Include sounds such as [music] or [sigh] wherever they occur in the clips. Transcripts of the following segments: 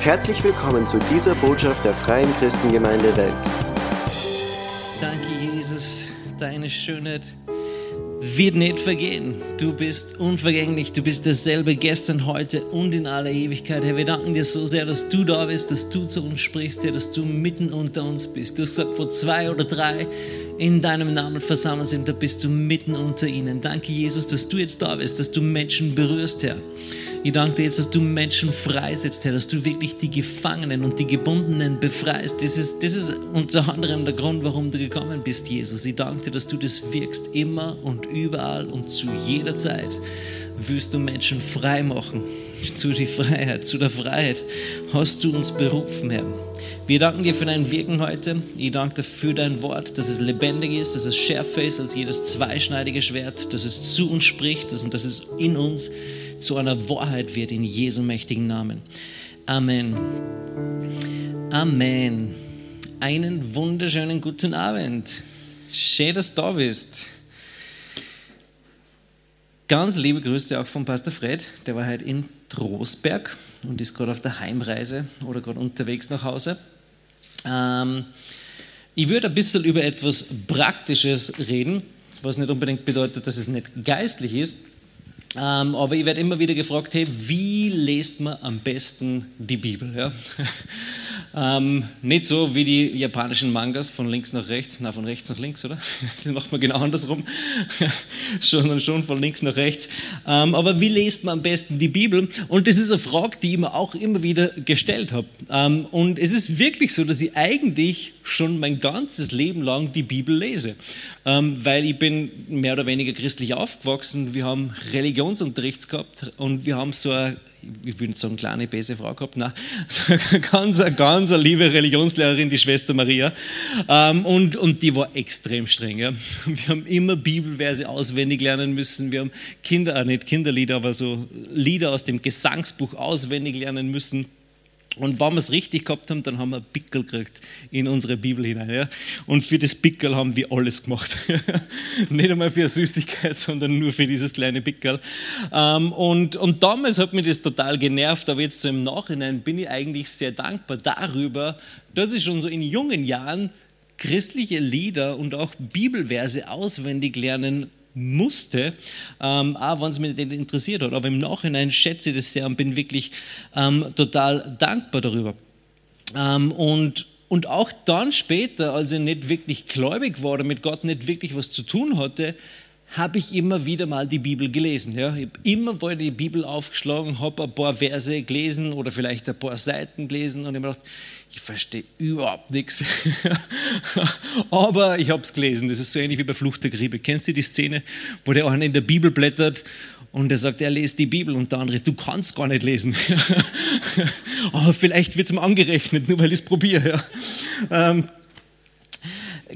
Herzlich willkommen zu dieser Botschaft der Freien Christengemeinde Wels. Danke, Jesus, deine Schönheit wird nicht vergehen. Du bist unvergänglich, du bist dasselbe gestern, heute und in aller Ewigkeit. Herr, wir danken dir so sehr, dass du da bist, dass du zu uns sprichst, Herr, dass du mitten unter uns bist. Du gesagt, wo zwei oder drei in deinem Namen versammelt sind, da bist du mitten unter ihnen. Danke, Jesus, dass du jetzt da bist, dass du Menschen berührst, Herr. Ich danke dir jetzt, dass du Menschen freisetzt, Herr, dass du wirklich die Gefangenen und die Gebundenen befreist. Das ist, das ist unter anderem der Grund, warum du gekommen bist, Jesus. Ich danke dir, dass du das wirkst, immer und überall und zu jeder Zeit willst du Menschen frei machen zu der Freiheit, zu der Freiheit hast du uns berufen, Herr. Wir danken dir für dein Wirken heute. Ich danke dir für dein Wort, dass es lebendig ist, dass es schärfer ist als jedes zweischneidige Schwert, dass es zu uns spricht und dass es in uns zu einer Wahrheit wird, in Jesu mächtigen Namen. Amen. Amen. Einen wunderschönen guten Abend. Schön, dass du da bist. Ganz liebe Grüße auch von Pastor Fred, der war heute in Trostberg und ist gerade auf der Heimreise oder gerade unterwegs nach Hause. Ähm, ich würde ein bisschen über etwas Praktisches reden, was nicht unbedingt bedeutet, dass es nicht geistlich ist, ähm, aber ich werde immer wieder gefragt, hey, wie lest man am besten die Bibel? Ja? [laughs] ähm, nicht so wie die japanischen Mangas von links nach rechts, na von rechts nach links, oder? [laughs] Das macht man genau andersrum, [laughs] schon, schon von links nach rechts. Ähm, aber wie lest man am besten die Bibel? Und das ist eine Frage, die ich mir auch immer wieder gestellt habe. Ähm, und es ist wirklich so, dass ich eigentlich schon mein ganzes Leben lang die Bibel lese, ähm, weil ich bin mehr oder weniger christlich aufgewachsen. Wir haben Religionsunterricht gehabt und wir haben so eine, ich will nicht sagen kleine böse Frau gehabt, nein, [laughs] so eine ganz, ganz eine liebe Religionslehrerin, die Schwester Maria, ähm, und, und die war extrem streng. Ja. [laughs] Wir haben immer Bibelverse auswendig lernen müssen. Wir haben Kinder, äh, nicht Kinderlieder, aber so Lieder aus dem Gesangsbuch auswendig lernen müssen. Und wenn wir es richtig gehabt haben, dann haben wir Pickel gekriegt in unsere Bibel hinein. Ja? Und für das Pickel haben wir alles gemacht. [laughs] Nicht einmal für eine Süßigkeit, sondern nur für dieses kleine Pickel. Ähm, und, und damals hat mich das total genervt, aber jetzt so im Nachhinein bin ich eigentlich sehr dankbar darüber, dass ich schon so in jungen Jahren christliche Lieder und auch Bibelverse auswendig lernen musste, ähm, auch wenn es mich nicht interessiert hat. Aber im Nachhinein schätze ich das sehr und bin wirklich ähm, total dankbar darüber. Ähm, und, und auch dann später, als ich nicht wirklich gläubig war, mit Gott nicht wirklich was zu tun hatte, habe ich immer wieder mal die Bibel gelesen. Ja. Ich habe immer wieder die Bibel aufgeschlagen, habe ein paar Verse gelesen oder vielleicht ein paar Seiten gelesen und ich habe gedacht, ich verstehe überhaupt nichts. [laughs] Aber ich habe es gelesen. Das ist so ähnlich wie bei Flucht der Griebe. Kennst du die Szene, wo der eine in der Bibel blättert und er sagt, er liest die Bibel und der andere, du kannst gar nicht lesen. [laughs] Aber vielleicht wird es ihm angerechnet, nur weil ich es probiere. Ja. Ähm,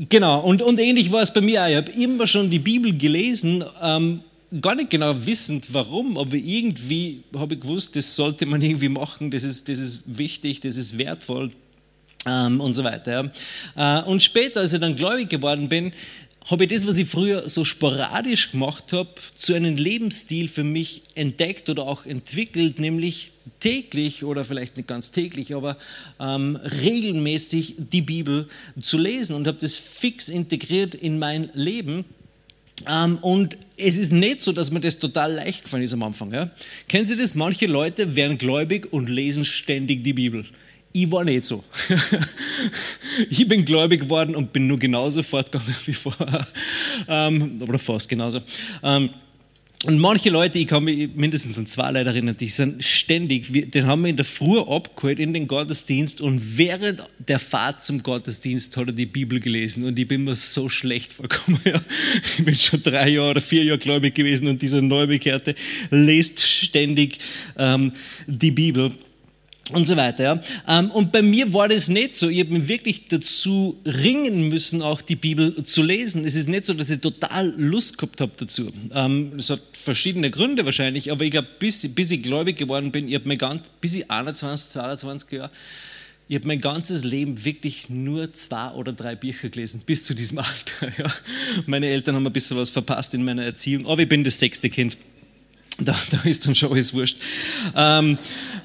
Genau, und, und ähnlich war es bei mir auch. Ich habe immer schon die Bibel gelesen, ähm, gar nicht genau wissend, warum, aber irgendwie habe ich gewusst, das sollte man irgendwie machen, das ist, das ist wichtig, das ist wertvoll ähm, und so weiter. Ja. Äh, und später, als ich dann gläubig geworden bin, habe ich das, was ich früher so sporadisch gemacht habe, zu einem Lebensstil für mich entdeckt oder auch entwickelt, nämlich täglich oder vielleicht nicht ganz täglich, aber ähm, regelmäßig die Bibel zu lesen und habe das fix integriert in mein Leben. Ähm, und es ist nicht so, dass mir das total leicht gefallen ist am Anfang. Ja? Kennen Sie das? Manche Leute werden gläubig und lesen ständig die Bibel. Ich war nicht so. [laughs] ich bin gläubig geworden und bin nur genauso fortgegangen [laughs] wie vorher. Ähm, oder fast genauso. Ähm, und manche Leute, ich kann mich mindestens an zwei Leute erinnern, die sind ständig, den haben wir in der Früh abgeholt in den Gottesdienst und während der Fahrt zum Gottesdienst hat er die Bibel gelesen und ich bin mir so schlecht vorgekommen. [laughs] Ja. Ich bin schon drei Jahre oder vier Jahre gläubig gewesen und dieser Neubekehrte liest ständig ähm, die Bibel und so weiter. Ja. Ähm, und bei mir war das nicht so. Ich habe mich wirklich dazu ringen müssen, auch die Bibel zu lesen. Es ist nicht so, dass ich total Lust gehabt habe dazu. Ähm, es hat verschiedene Gründe wahrscheinlich, aber ich glaube, bis, bis ich gläubig geworden bin, ich habe mein ganz, bis ich 21, 22 Jahre, ich habe mein ganzes Leben wirklich nur zwei oder drei Bücher gelesen, bis zu diesem [laughs] Alter. Ja. Meine Eltern haben ein bisschen was verpasst in meiner Erziehung, aber ich bin das sechste Kind. Da, da ist dann schon alles wurscht. Ähm,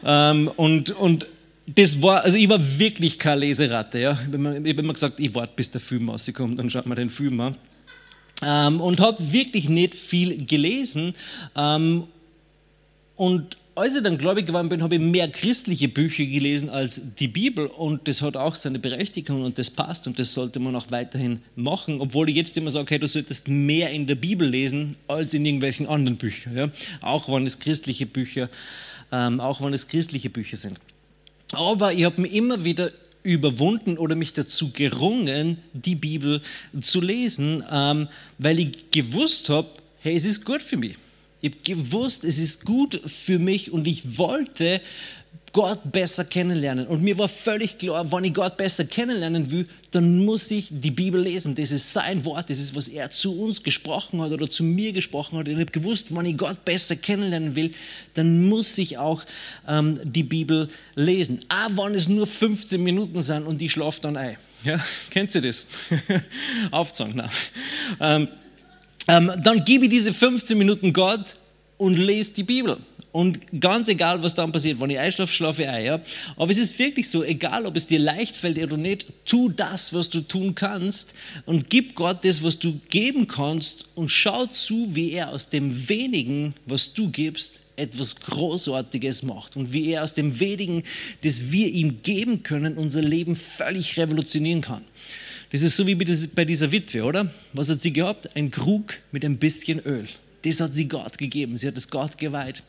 ähm, und, und das war, also ich war wirklich keine Leseratte. Ja. Ich habe immer, gesagt, ich warte, bis der Film rauskommt, dann schaut man den Film an. Ähm, und habe wirklich nicht viel gelesen. Ähm, und als ich dann gläubig geworden bin, habe ich mehr christliche Bücher gelesen als die Bibel und das hat auch seine Berechtigung und das passt und das sollte man auch weiterhin machen, obwohl ich jetzt immer sage, hey, du solltest mehr in der Bibel lesen als in irgendwelchen anderen Büchern, ja? auch wenn es christliche Bücher, ähm, auch wenn es christliche Bücher sind. Aber ich habe mich immer wieder überwunden oder mich dazu gerungen, die Bibel zu lesen, ähm, weil ich gewusst habe, hey, es ist gut für mich. Ich habe gewusst, es ist gut für mich und ich wollte Gott besser kennenlernen. Und mir war völlig klar, wenn ich Gott besser kennenlernen will, dann muss ich die Bibel lesen. Das ist sein Wort, das ist, was er zu uns gesprochen hat oder zu mir gesprochen hat. Und ich habe gewusst, wenn ich Gott besser kennenlernen will, dann muss ich auch ähm, die Bibel lesen. Auch wenn es nur 15 Minuten sind und ich schlafe dann ein. Ja, [laughs] kennt ihr das? [laughs] Aufzeigen. Ähm, ähm, dann gebe diese 15 Minuten Gott und lese die Bibel. Und ganz egal, was dann passiert, wenn ich einschlafe, schlafe ich ein. Ja? Aber es ist wirklich so, egal ob es dir leicht fällt oder nicht, tu das, was du tun kannst und gib Gott das, was du geben kannst und schau zu, wie er aus dem wenigen, was du gibst, etwas Großartiges macht und wie er aus dem wenigen, das wir ihm geben können, unser Leben völlig revolutionieren kann. Das ist so wie bei dieser Witwe, oder? Was hat sie gehabt? Ein Krug mit ein bisschen Öl. Das hat sie Gott gegeben. Sie hat es Gott geweiht.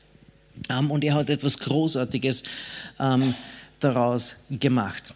Ähm, und er hat etwas Großartiges ähm, daraus gemacht.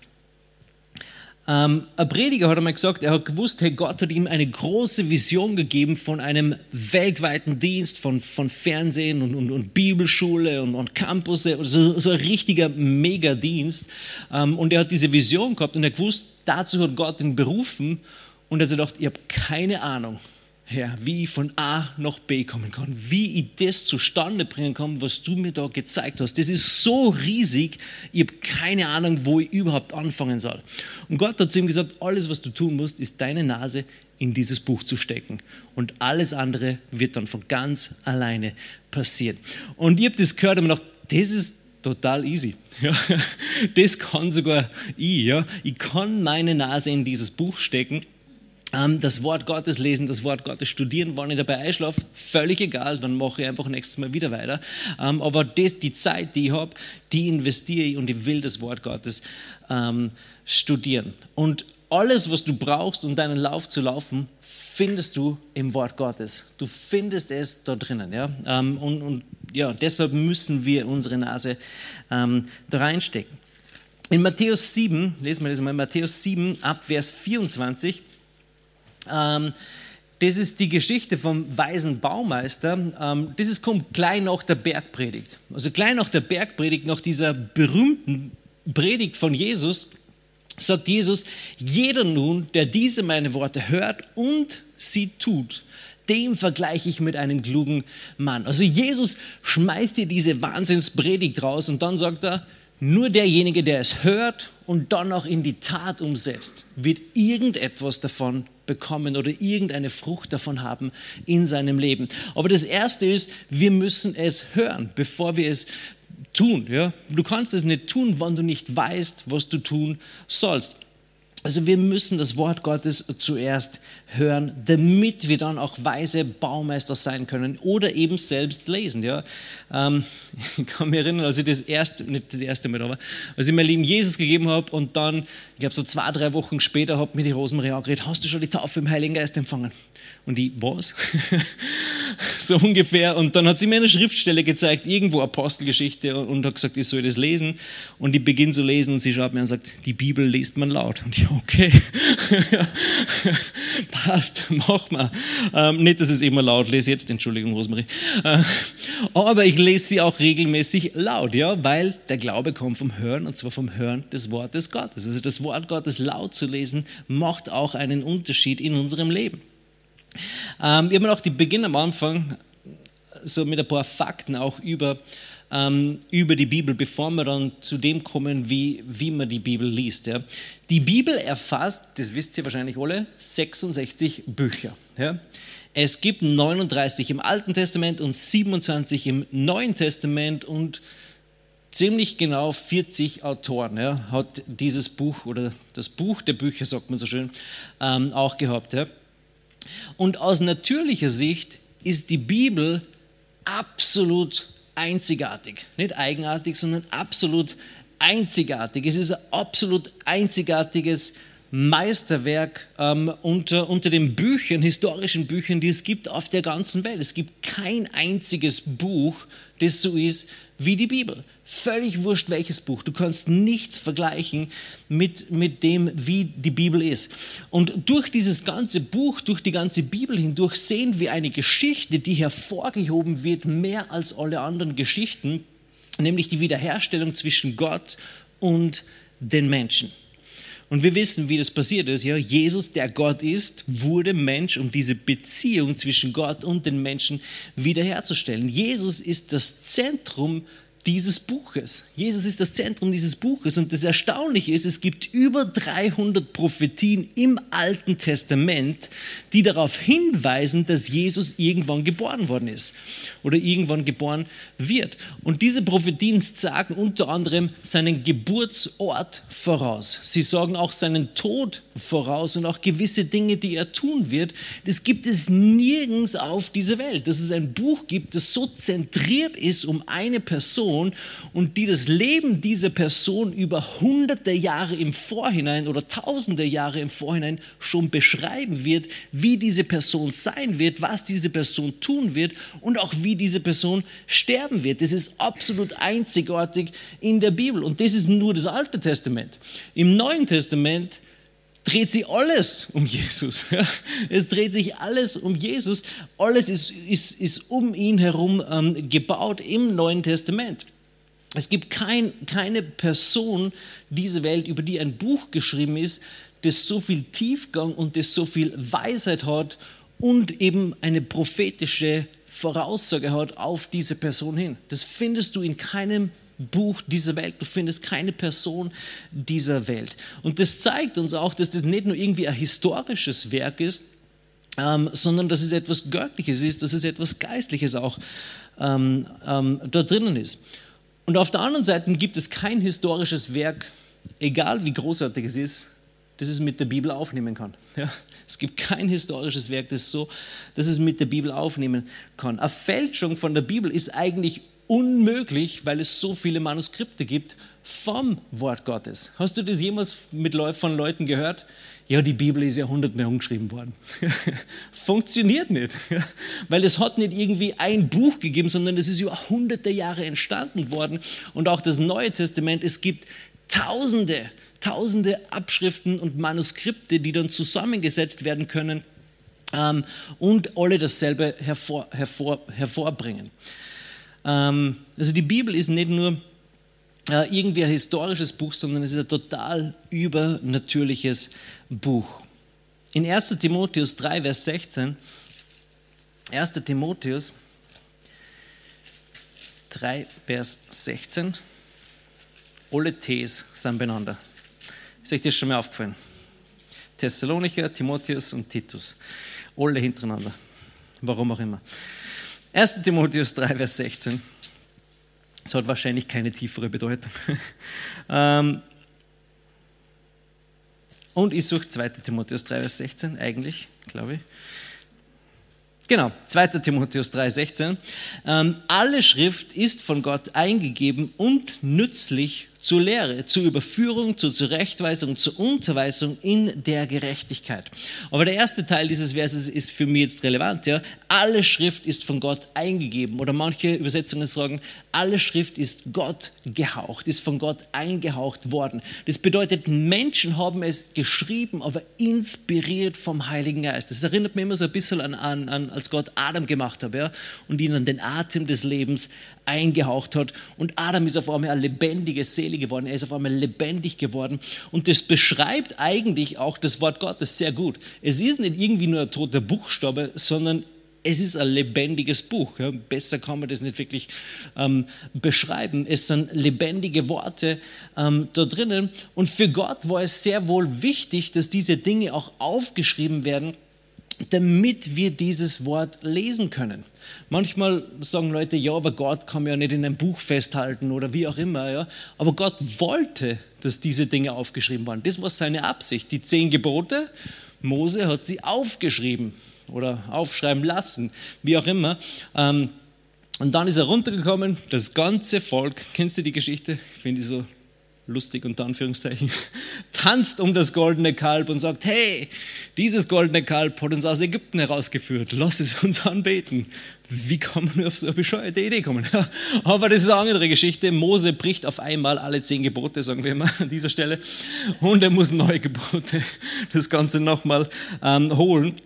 Ähm, ein Prediger hat einmal gesagt, er hat gewusst, hey, Gott hat ihm eine große Vision gegeben von einem weltweiten Dienst, von, von Fernsehen und, und, und Bibelschule und, und Campus, also so ein richtiger Megadienst. Ähm, und er hat diese Vision gehabt und er gewusst, dazu hat Gott ihn berufen und er hat gedacht, ich habe keine Ahnung, Herr, wie ich von A nach B kommen kann, wie ich das zustande bringen kann, was du mir da gezeigt hast. Das ist so riesig, ich habe keine Ahnung, wo ich überhaupt anfangen soll. Und Gott hat zu ihm gesagt, alles, was du tun musst, ist deine Nase in dieses Buch zu stecken. Und alles andere wird dann von ganz alleine passieren. Und ich habe das gehört und mir gedacht, das ist total easy. Ja, [laughs] das kann sogar ich. Ja. Ich kann meine Nase in dieses Buch stecken das Wort Gottes lesen, das Wort Gottes studieren, wann ich dabei einschlafe, völlig egal, dann mache ich einfach nächstes Mal wieder weiter. Ähm, aber das, die Zeit, die ich habe, die investiere ich und ich will das Wort Gottes ähm, studieren. Und alles, was du brauchst, um deinen Lauf zu laufen, findest du im Wort Gottes. Du findest es da drinnen. Ja? und, und ja, deshalb müssen wir unsere Nase ähm, da reinstecken. In Matthäus 7, lesen wir das mal, Matthäus 7 ab Vers 24, ähm, das ist die Geschichte vom weisen Baumeister. Ähm, das ist, kommt gleich nach der Bergpredigt. Also gleich nach der Bergpredigt, nach dieser berühmten Predigt von Jesus, sagt Jesus, jeder nun, der diese meine Worte hört und sie tut, dem vergleiche ich mit einem klugen Mann. Also Jesus schmeißt dir diese Wahnsinnspredigt raus und dann sagt er, nur derjenige, der es hört und dann auch in die Tat umsetzt, wird irgendetwas davon bekommen oder irgendeine Frucht davon haben in seinem Leben. Aber das Erste ist, wir müssen es hören, bevor wir es tun. Ja? Du kannst es nicht tun, wenn du nicht weißt, was du tun sollst. Also wir müssen das Wort Gottes zuerst hören, damit wir dann auch weise Baumeister sein können oder eben selbst lesen. Ja? Ähm, [laughs] ich kann mich erinnern, als ich das erste, nicht das erste Mal, aber als ich mein Leben Jesus gegeben habe und dann, ich glaube so zwei, drei Wochen später, hat mir die Rosemarie angeredet, hast du schon die Taufe im Heiligen Geist empfangen? Und ich, was? [laughs] so ungefähr. Und dann hat sie mir eine Schriftstelle gezeigt, irgendwo Apostelgeschichte und hat gesagt, ich soll das lesen. Und ich beginne zu lesen und sie schaut mir an und sagt, die Bibel liest man laut. Und ich, okay, [laughs] passt, mach mal. Ähm, nicht, dass es immer laut lese jetzt, Entschuldigung, Rosemarie. Äh, aber ich lese sie auch regelmäßig laut, ja, weil der Glaube kommt vom Hören und zwar vom Hören des Wortes Gottes. Also das Wort Gottes laut zu lesen, macht auch einen Unterschied in unserem Leben. Ähm, ich habe auch die Beginn am Anfang so mit ein paar Fakten auch über, ähm, über die Bibel, bevor wir dann zu dem kommen, wie, wie man die Bibel liest. Ja. Die Bibel erfasst, das wisst ihr wahrscheinlich alle, 66 Bücher. Ja. Es gibt 39 im Alten Testament und 27 im Neuen Testament und ziemlich genau 40 Autoren ja, hat dieses Buch oder das Buch der Bücher, sagt man so schön, ähm, auch gehabt. Ja. Und aus natürlicher Sicht ist die Bibel absolut einzigartig. Nicht eigenartig, sondern absolut einzigartig. Es ist ein absolut einzigartiges Meisterwerk ähm, unter, unter den Büchern, historischen Büchern, die es gibt auf der ganzen Welt. Es gibt kein einziges Buch, das so ist wie die Bibel. Völlig wurscht welches Buch. Du kannst nichts vergleichen mit, mit dem, wie die Bibel ist. Und durch dieses ganze Buch, durch die ganze Bibel hindurch sehen wir eine Geschichte, die hervorgehoben wird, mehr als alle anderen Geschichten, nämlich die Wiederherstellung zwischen Gott und den Menschen. Und wir wissen, wie das passiert ist. Ja, Jesus, der Gott ist, wurde Mensch, um diese Beziehung zwischen Gott und den Menschen wiederherzustellen. Jesus ist das Zentrum dieses Buches. Jesus ist das Zentrum dieses Buches und das Erstaunliche ist, es gibt über 300 Prophetien im Alten Testament, die darauf hinweisen, dass Jesus irgendwann geboren worden ist oder irgendwann geboren wird. Und diese Prophetien sagen unter anderem seinen Geburtsort voraus. Sie sagen auch seinen Tod voraus und auch gewisse Dinge, die er tun wird. Das gibt es nirgends auf dieser Welt, dass es ein Buch gibt, das so zentriert ist um eine Person, Person und die das Leben dieser Person über hunderte Jahre im Vorhinein oder tausende Jahre im Vorhinein schon beschreiben wird, wie diese Person sein wird, was diese Person tun wird und auch wie diese Person sterben wird. Das ist absolut einzigartig in der Bibel und das ist nur das Alte Testament. Im Neuen Testament dreht sich alles um Jesus. [laughs] Es dreht sich alles um Jesus. Alles ist, ist, ist um ihn herum ähm, gebaut im Neuen Testament. Es gibt kein, keine Person dieser Welt, über die ein Buch geschrieben ist, das so viel Tiefgang und das so viel Weisheit hat und eben eine prophetische Voraussage hat auf diese Person hin. Das findest du in keinem Buch dieser Welt. Du findest keine Person dieser Welt. Und das zeigt uns auch, dass das nicht nur irgendwie ein historisches Werk ist, ähm, sondern dass es etwas Göttliches ist, dass es etwas Geistliches auch ähm, ähm, da drinnen ist. Und auf der anderen Seite gibt es kein historisches Werk, egal wie großartig es ist, das es mit der Bibel aufnehmen kann. [laughs] Ja? Es gibt kein historisches Werk, das so, dass es mit der Bibel aufnehmen kann. Eine Fälschung von der Bibel ist eigentlich unmöglich, weil es so viele Manuskripte gibt vom Wort Gottes. Hast du das jemals mit Leu von Leuten gehört? Ja, die Bibel ist ja hundertmal umgeschrieben worden. [laughs] Funktioniert nicht, [laughs] weil es hat nicht irgendwie ein Buch gegeben, sondern es ist über hunderte Jahre entstanden worden. Und auch das Neue Testament, es gibt Tausende, Tausende Abschriften und Manuskripte, die dann zusammengesetzt werden können ähm, und alle dasselbe hervor, hervor, hervorbringen. Ähm, also die Bibel ist nicht nur äh, irgendwie ein historisches Buch, sondern es ist ein total übernatürliches Buch. In 1 Timotheus 3, Vers 16, 1 Timotheus 3, Vers 16, alle Ts sind beieinander. Ist euch das schon mal aufgefallen? Thessalonicher, Timotheus und Titus. Alle hintereinander. Warum auch immer. 1 Timotheus 3, Vers 16. Das hat wahrscheinlich keine tiefere Bedeutung. [laughs] Ähm, und ich suche 2 Timotheus 3, Vers 16, eigentlich, glaube ich. Genau, 2 Timotheus 3, 16. Ähm, alle Schrift ist von Gott eingegeben und nützlich zur Lehre, zur Überführung, zur Zurechtweisung, zur Unterweisung in der Gerechtigkeit. Aber der erste Teil dieses Verses ist für mich jetzt relevant. Ja? Alle Schrift ist von Gott eingegeben oder manche Übersetzungen sagen, alle Schrift ist Gott gehaucht, ist von Gott eingehaucht worden. Das bedeutet, Menschen haben es geschrieben, aber inspiriert vom Heiligen Geist. Das erinnert mich immer so ein bisschen an, an, an als Gott Adam gemacht hat ja? und ihnen den Atem des Lebens eingehaucht hat. Und Adam ist auf einmal eine lebendige Seele geworden. Er ist auf einmal lebendig geworden. Und das beschreibt eigentlich auch das Wort Gottes sehr gut. Es ist nicht irgendwie nur ein toter Buchstabe, sondern es ist ein lebendiges Buch. Besser kann man das nicht wirklich ähm, beschreiben. Es sind lebendige Worte ähm, da drinnen. Und für Gott war es sehr wohl wichtig, dass diese Dinge auch aufgeschrieben werden damit wir dieses Wort lesen können. Manchmal sagen Leute, ja, aber Gott kann ja nicht in einem Buch festhalten oder wie auch immer. Ja. Aber Gott wollte, dass diese Dinge aufgeschrieben waren. Das war seine Absicht. Die zehn Gebote, Mose hat sie aufgeschrieben oder aufschreiben lassen, wie auch immer. Ähm, und dann ist er runtergekommen, das ganze Volk, kennst du die Geschichte? Ich finde die so lustig unter Anführungszeichen, [laughs] tanzt um das goldene Kalb und sagt, hey, dieses goldene Kalb hat uns aus Ägypten herausgeführt, lass es uns anbeten. Wie kann man auf so eine bescheuerte Idee kommen? Aber das ist eine andere Geschichte. Mose bricht auf einmal alle zehn Gebote, sagen wir mal an dieser Stelle, und er muss neue Gebote, das Ganze nochmal ähm, holen.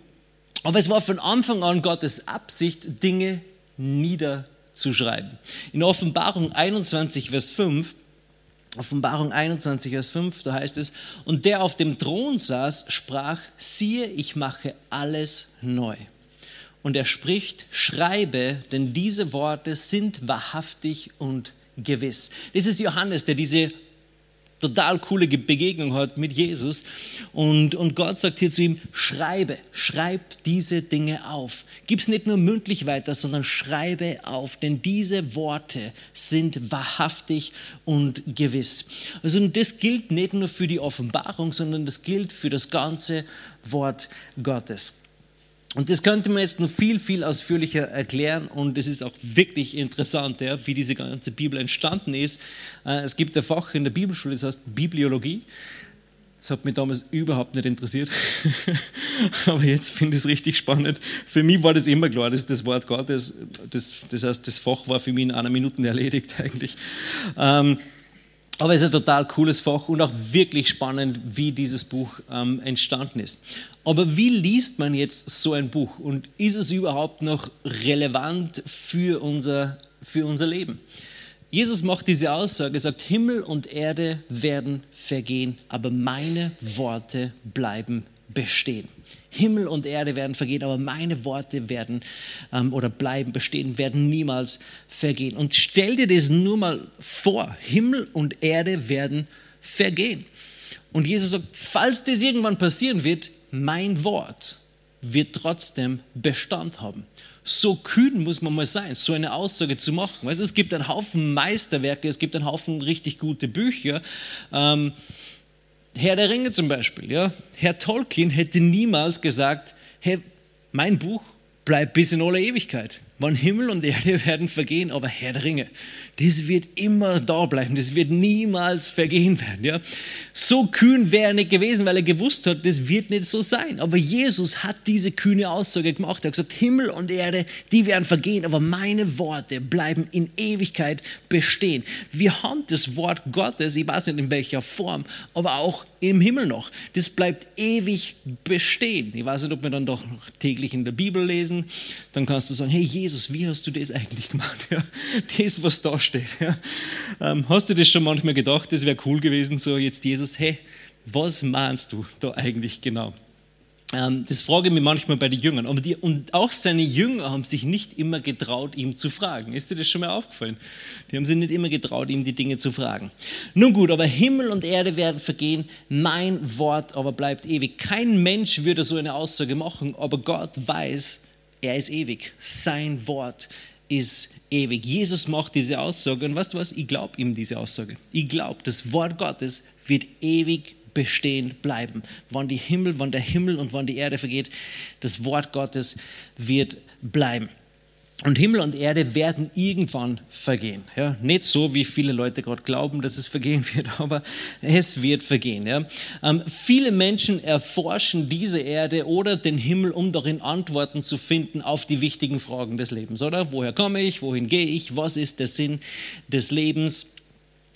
Aber es war von Anfang an Gottes Absicht, Dinge niederzuschreiben. In Offenbarung 21, Vers 5 Offenbarung 21, Vers 5, da heißt es, und der auf dem Thron saß, sprach, siehe, ich mache alles neu. Und er spricht, schreibe, denn diese Worte sind wahrhaftig und gewiss. Das ist Johannes, der diese total coole Begegnung hat mit Jesus. Und, und Gott sagt hier zu ihm, schreibe, schreib diese Dinge auf. Gib es nicht nur mündlich weiter, sondern schreibe auf, denn diese Worte sind wahrhaftig und gewiss. Also das gilt nicht nur für die Offenbarung, sondern das gilt für das ganze Wort Gottes. Und das könnte man jetzt noch viel, viel ausführlicher erklären und es ist auch wirklich interessant, ja, wie diese ganze Bibel entstanden ist. Äh, es gibt ein Fach in der Bibelschule, das heißt Bibliologie. Das hat mich damals überhaupt nicht interessiert. [laughs] Aber jetzt finde ich es richtig spannend. Für mich war das immer klar, dass das Wort Gottes, das, das heißt, das Fach war für mich in einer Minute erledigt [laughs] eigentlich. Ähm, aber es ist ein total cooles Fach und auch wirklich spannend, wie dieses Buch ähm, entstanden ist. Aber wie liest man jetzt so ein Buch und ist es überhaupt noch relevant für unser, für unser Leben? Jesus macht diese Aussage, sagt, Himmel und Erde werden vergehen, aber meine Worte bleiben bestehen. Himmel und Erde werden vergehen, aber meine Worte werden ähm, oder bleiben bestehen, werden niemals vergehen. Und stell dir das nur mal vor, Himmel und Erde werden vergehen. Und Jesus sagt, falls das irgendwann passieren wird, mein Wort wird trotzdem Bestand haben. So kühn muss man mal sein, so eine Aussage zu machen. Weißt, es gibt einen Haufen Meisterwerke, es gibt einen Haufen richtig gute Bücher. Ähm, Herr der Ringe zum Beispiel. Ja? Herr Tolkien hätte niemals gesagt, hey, mein Buch bleibt bis in alle Ewigkeit. Wann Himmel und Erde [laughs] werden vergehen, aber Herr der Ringe, das wird immer da bleiben, das wird niemals vergehen werden. Ja? So kühn wäre er nicht gewesen, weil er gewusst hat, das wird nicht so sein. Aber Jesus hat diese kühne Aussage gemacht. Er hat gesagt, Himmel und Erde, die werden vergehen, aber meine Worte bleiben in Ewigkeit bestehen. Wir haben das Wort Gottes, ich weiß nicht in welcher Form, aber auch im Himmel noch. Das bleibt ewig bestehen. Ich weiß nicht, ob wir dann doch täglich in der Bibel lesen. Dann kannst du sagen, hey Jesus, Jesus, wie hast du das eigentlich gemacht? Ja, das, was da steht. Ja. Ähm, hast du das schon manchmal gedacht, das wäre cool gewesen, so jetzt Jesus, hey, was meinst du da eigentlich genau? Ähm, das frage ich mich manchmal bei den Jüngern. Aber die, und auch seine Jünger haben sich nicht immer getraut, ihm zu fragen. Ist dir das schon mal aufgefallen? Die haben sich nicht immer getraut, ihm die Dinge zu fragen. Nun gut, aber Himmel und Erde werden vergehen, mein Wort aber bleibt ewig. Kein Mensch würde so eine Aussage machen, aber Gott weiß, er ist ewig. Sein Wort ist ewig. Jesus macht diese Aussage und weißt du was? Ich glaube ihm diese Aussage. Ich glaube, das Wort Gottes wird ewig bestehen bleiben. Wann die Himmel, wann der Himmel und wann die Erde vergeht, das Wort Gottes wird bleiben. Und Himmel und Erde werden irgendwann vergehen. Ja, nicht so, wie viele Leute gerade glauben, dass es vergehen [laughs] wird, aber es wird vergehen. Ja. Ähm, viele Menschen erforschen diese Erde oder den Himmel, um darin Antworten zu finden auf die wichtigen Fragen des Lebens. Oder woher komme ich? Wohin gehe ich? Was ist der Sinn des Lebens?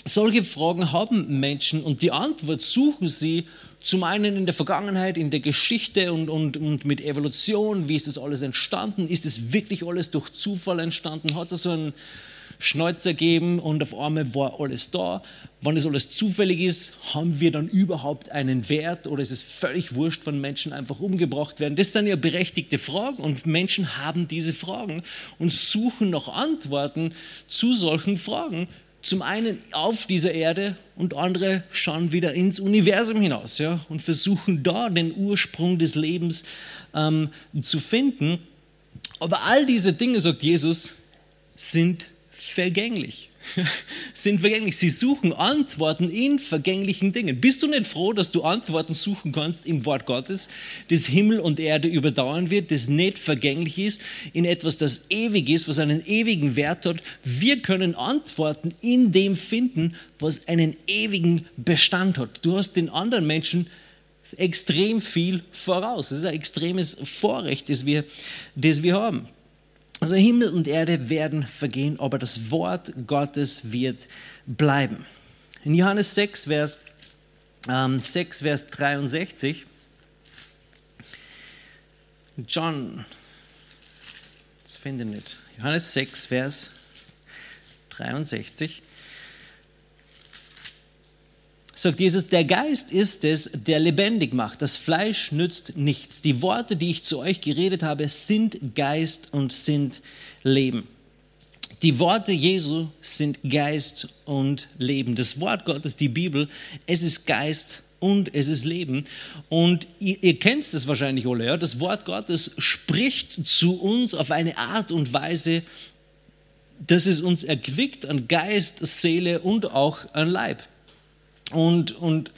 Solche Fragen haben Menschen und die Antwort suchen sie zum einen in der Vergangenheit, in der Geschichte und, und, und mit Evolution. Wie ist das alles entstanden? Ist es wirklich alles durch Zufall entstanden? Hat es so einen Schnäuzer gegeben und auf einmal war alles da? Wann das alles zufällig ist, haben wir dann überhaupt einen Wert oder ist es völlig wurscht, wenn Menschen einfach umgebracht werden? Das sind ja berechtigte Fragen und Menschen haben diese Fragen und suchen nach Antworten zu solchen Fragen zum einen auf dieser Erde und andere schauen wieder ins Universum hinaus ja, und versuchen da den Ursprung des Lebens ähm, zu finden. Aber all diese Dinge, sagt Jesus, sind vergänglich. [laughs] sind vergänglich. Sie suchen Antworten in vergänglichen Dingen. Bist du nicht froh, dass du Antworten suchen kannst im Wort Gottes, das Himmel und Erde überdauern wird, das nicht vergänglich ist, in etwas, das ewig ist, was einen ewigen Wert hat? Wir können Antworten in dem finden, was einen ewigen Bestand hat. Du hast den anderen Menschen extrem viel voraus. Das ist ein extremes Vorrecht, das wir, das wir haben. Also Himmel und Erde werden vergehen, aber das Wort Gottes wird bleiben. In Johannes 6, Vers, ähm, 6, Vers 63, John, das finde ich nicht, Johannes 6, Vers 63, sagt Jesus, der Geist ist es, der lebendig macht. Das Fleisch nützt nichts. Die Worte, die ich zu euch geredet habe, sind Geist und sind Leben. Die Worte Jesu sind Geist und Leben. Das Wort Gottes, die Bibel, es ist Geist und es ist Leben. Und ihr, ihr kennt es wahrscheinlich alle, ja? das Wort Gottes spricht zu uns auf eine Art und Weise, dass es uns erquickt an Geist, Seele und auch an Leib. Und, und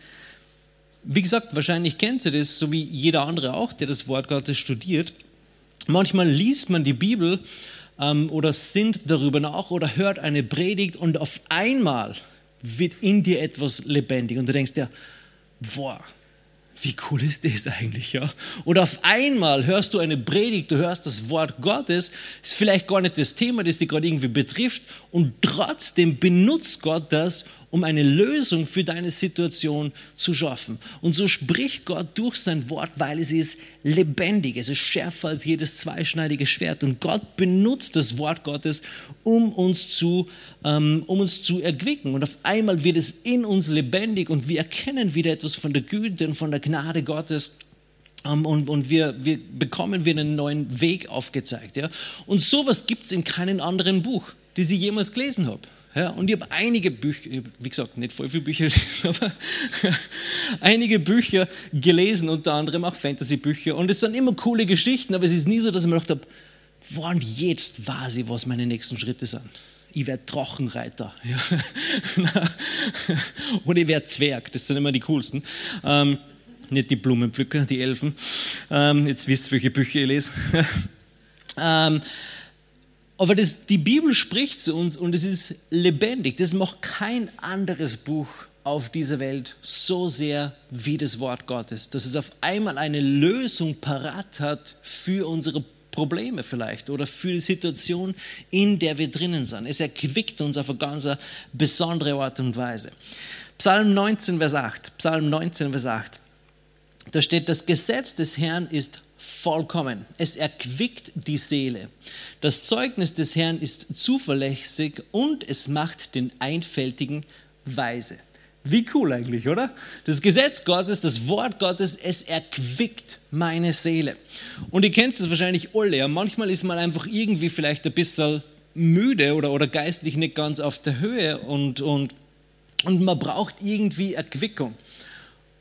wie gesagt, wahrscheinlich kennt ihr das, so wie jeder andere auch, der das Wort Gottes studiert. Manchmal liest man die Bibel ähm, oder sinnt darüber nach oder hört eine Predigt und auf einmal wird in dir etwas lebendig und du denkst dir, boah, wie cool ist das eigentlich, ja? Oder auf einmal hörst du eine Predigt, du hörst das Wort Gottes, ist vielleicht gar nicht das Thema, das dich gerade irgendwie betrifft und trotzdem benutzt Gott das, um eine Lösung für deine Situation zu schaffen. Und so spricht Gott durch sein Wort, weil es ist lebendig, es ist schärfer als jedes zweischneidige Schwert. Und Gott benutzt das Wort Gottes, um uns zu, ähm, um uns zu erquicken. Und auf einmal wird es in uns lebendig und wir erkennen wieder etwas von der Güte und von der Gnade Gottes. Ähm, und, und wir, wir, bekommen wir einen neuen Weg aufgezeigt. Ja? Und sowas gibt es in keinem anderen Buch, das ich jemals gelesen habe. Ja, und ich habe einige Bücher, wie gesagt, nicht voll viele Bücher [laughs] gelesen, aber [laughs] einige Bücher gelesen, unter anderem auch Fantasy-Bücher. Und es sind immer coole Geschichten, aber es ist nie so, dass ich mir gedacht habe, wow, und jetzt weiß ich, was meine nächsten Schritte sind. Ich werde Drachenreiter. [laughs] Ja. Oder ich werde Zwerg, das sind immer die coolsten. Ähm, nicht die Blumenpflücker, die Elfen. Ähm, jetzt wisst ihr, welche Bücher ich lese. ähm, aber das, die Bibel spricht zu uns und es ist lebendig. Das macht kein anderes Buch auf dieser Welt so sehr wie das Wort Gottes, dass es auf einmal eine Lösung parat hat für unsere Probleme vielleicht oder für die Situation, in der wir drinnen sind. Es erquickt uns auf eine ganz besondere Art und Weise. Psalm 19, Vers 8. Psalm 19, Vers 8. Da steht, das Gesetz des Herrn ist vollkommen. Es erquickt die Seele. Das Zeugnis des Herrn ist zuverlässig und es macht den Einfältigen weise. Wie cool eigentlich, oder? Das Gesetz Gottes, das Wort Gottes, es erquickt meine Seele. Und ihr kennt es wahrscheinlich alle. Ja? Manchmal ist man einfach irgendwie vielleicht ein bisschen müde oder, oder geistlich nicht ganz auf der Höhe und, und, und man braucht irgendwie Erquickung.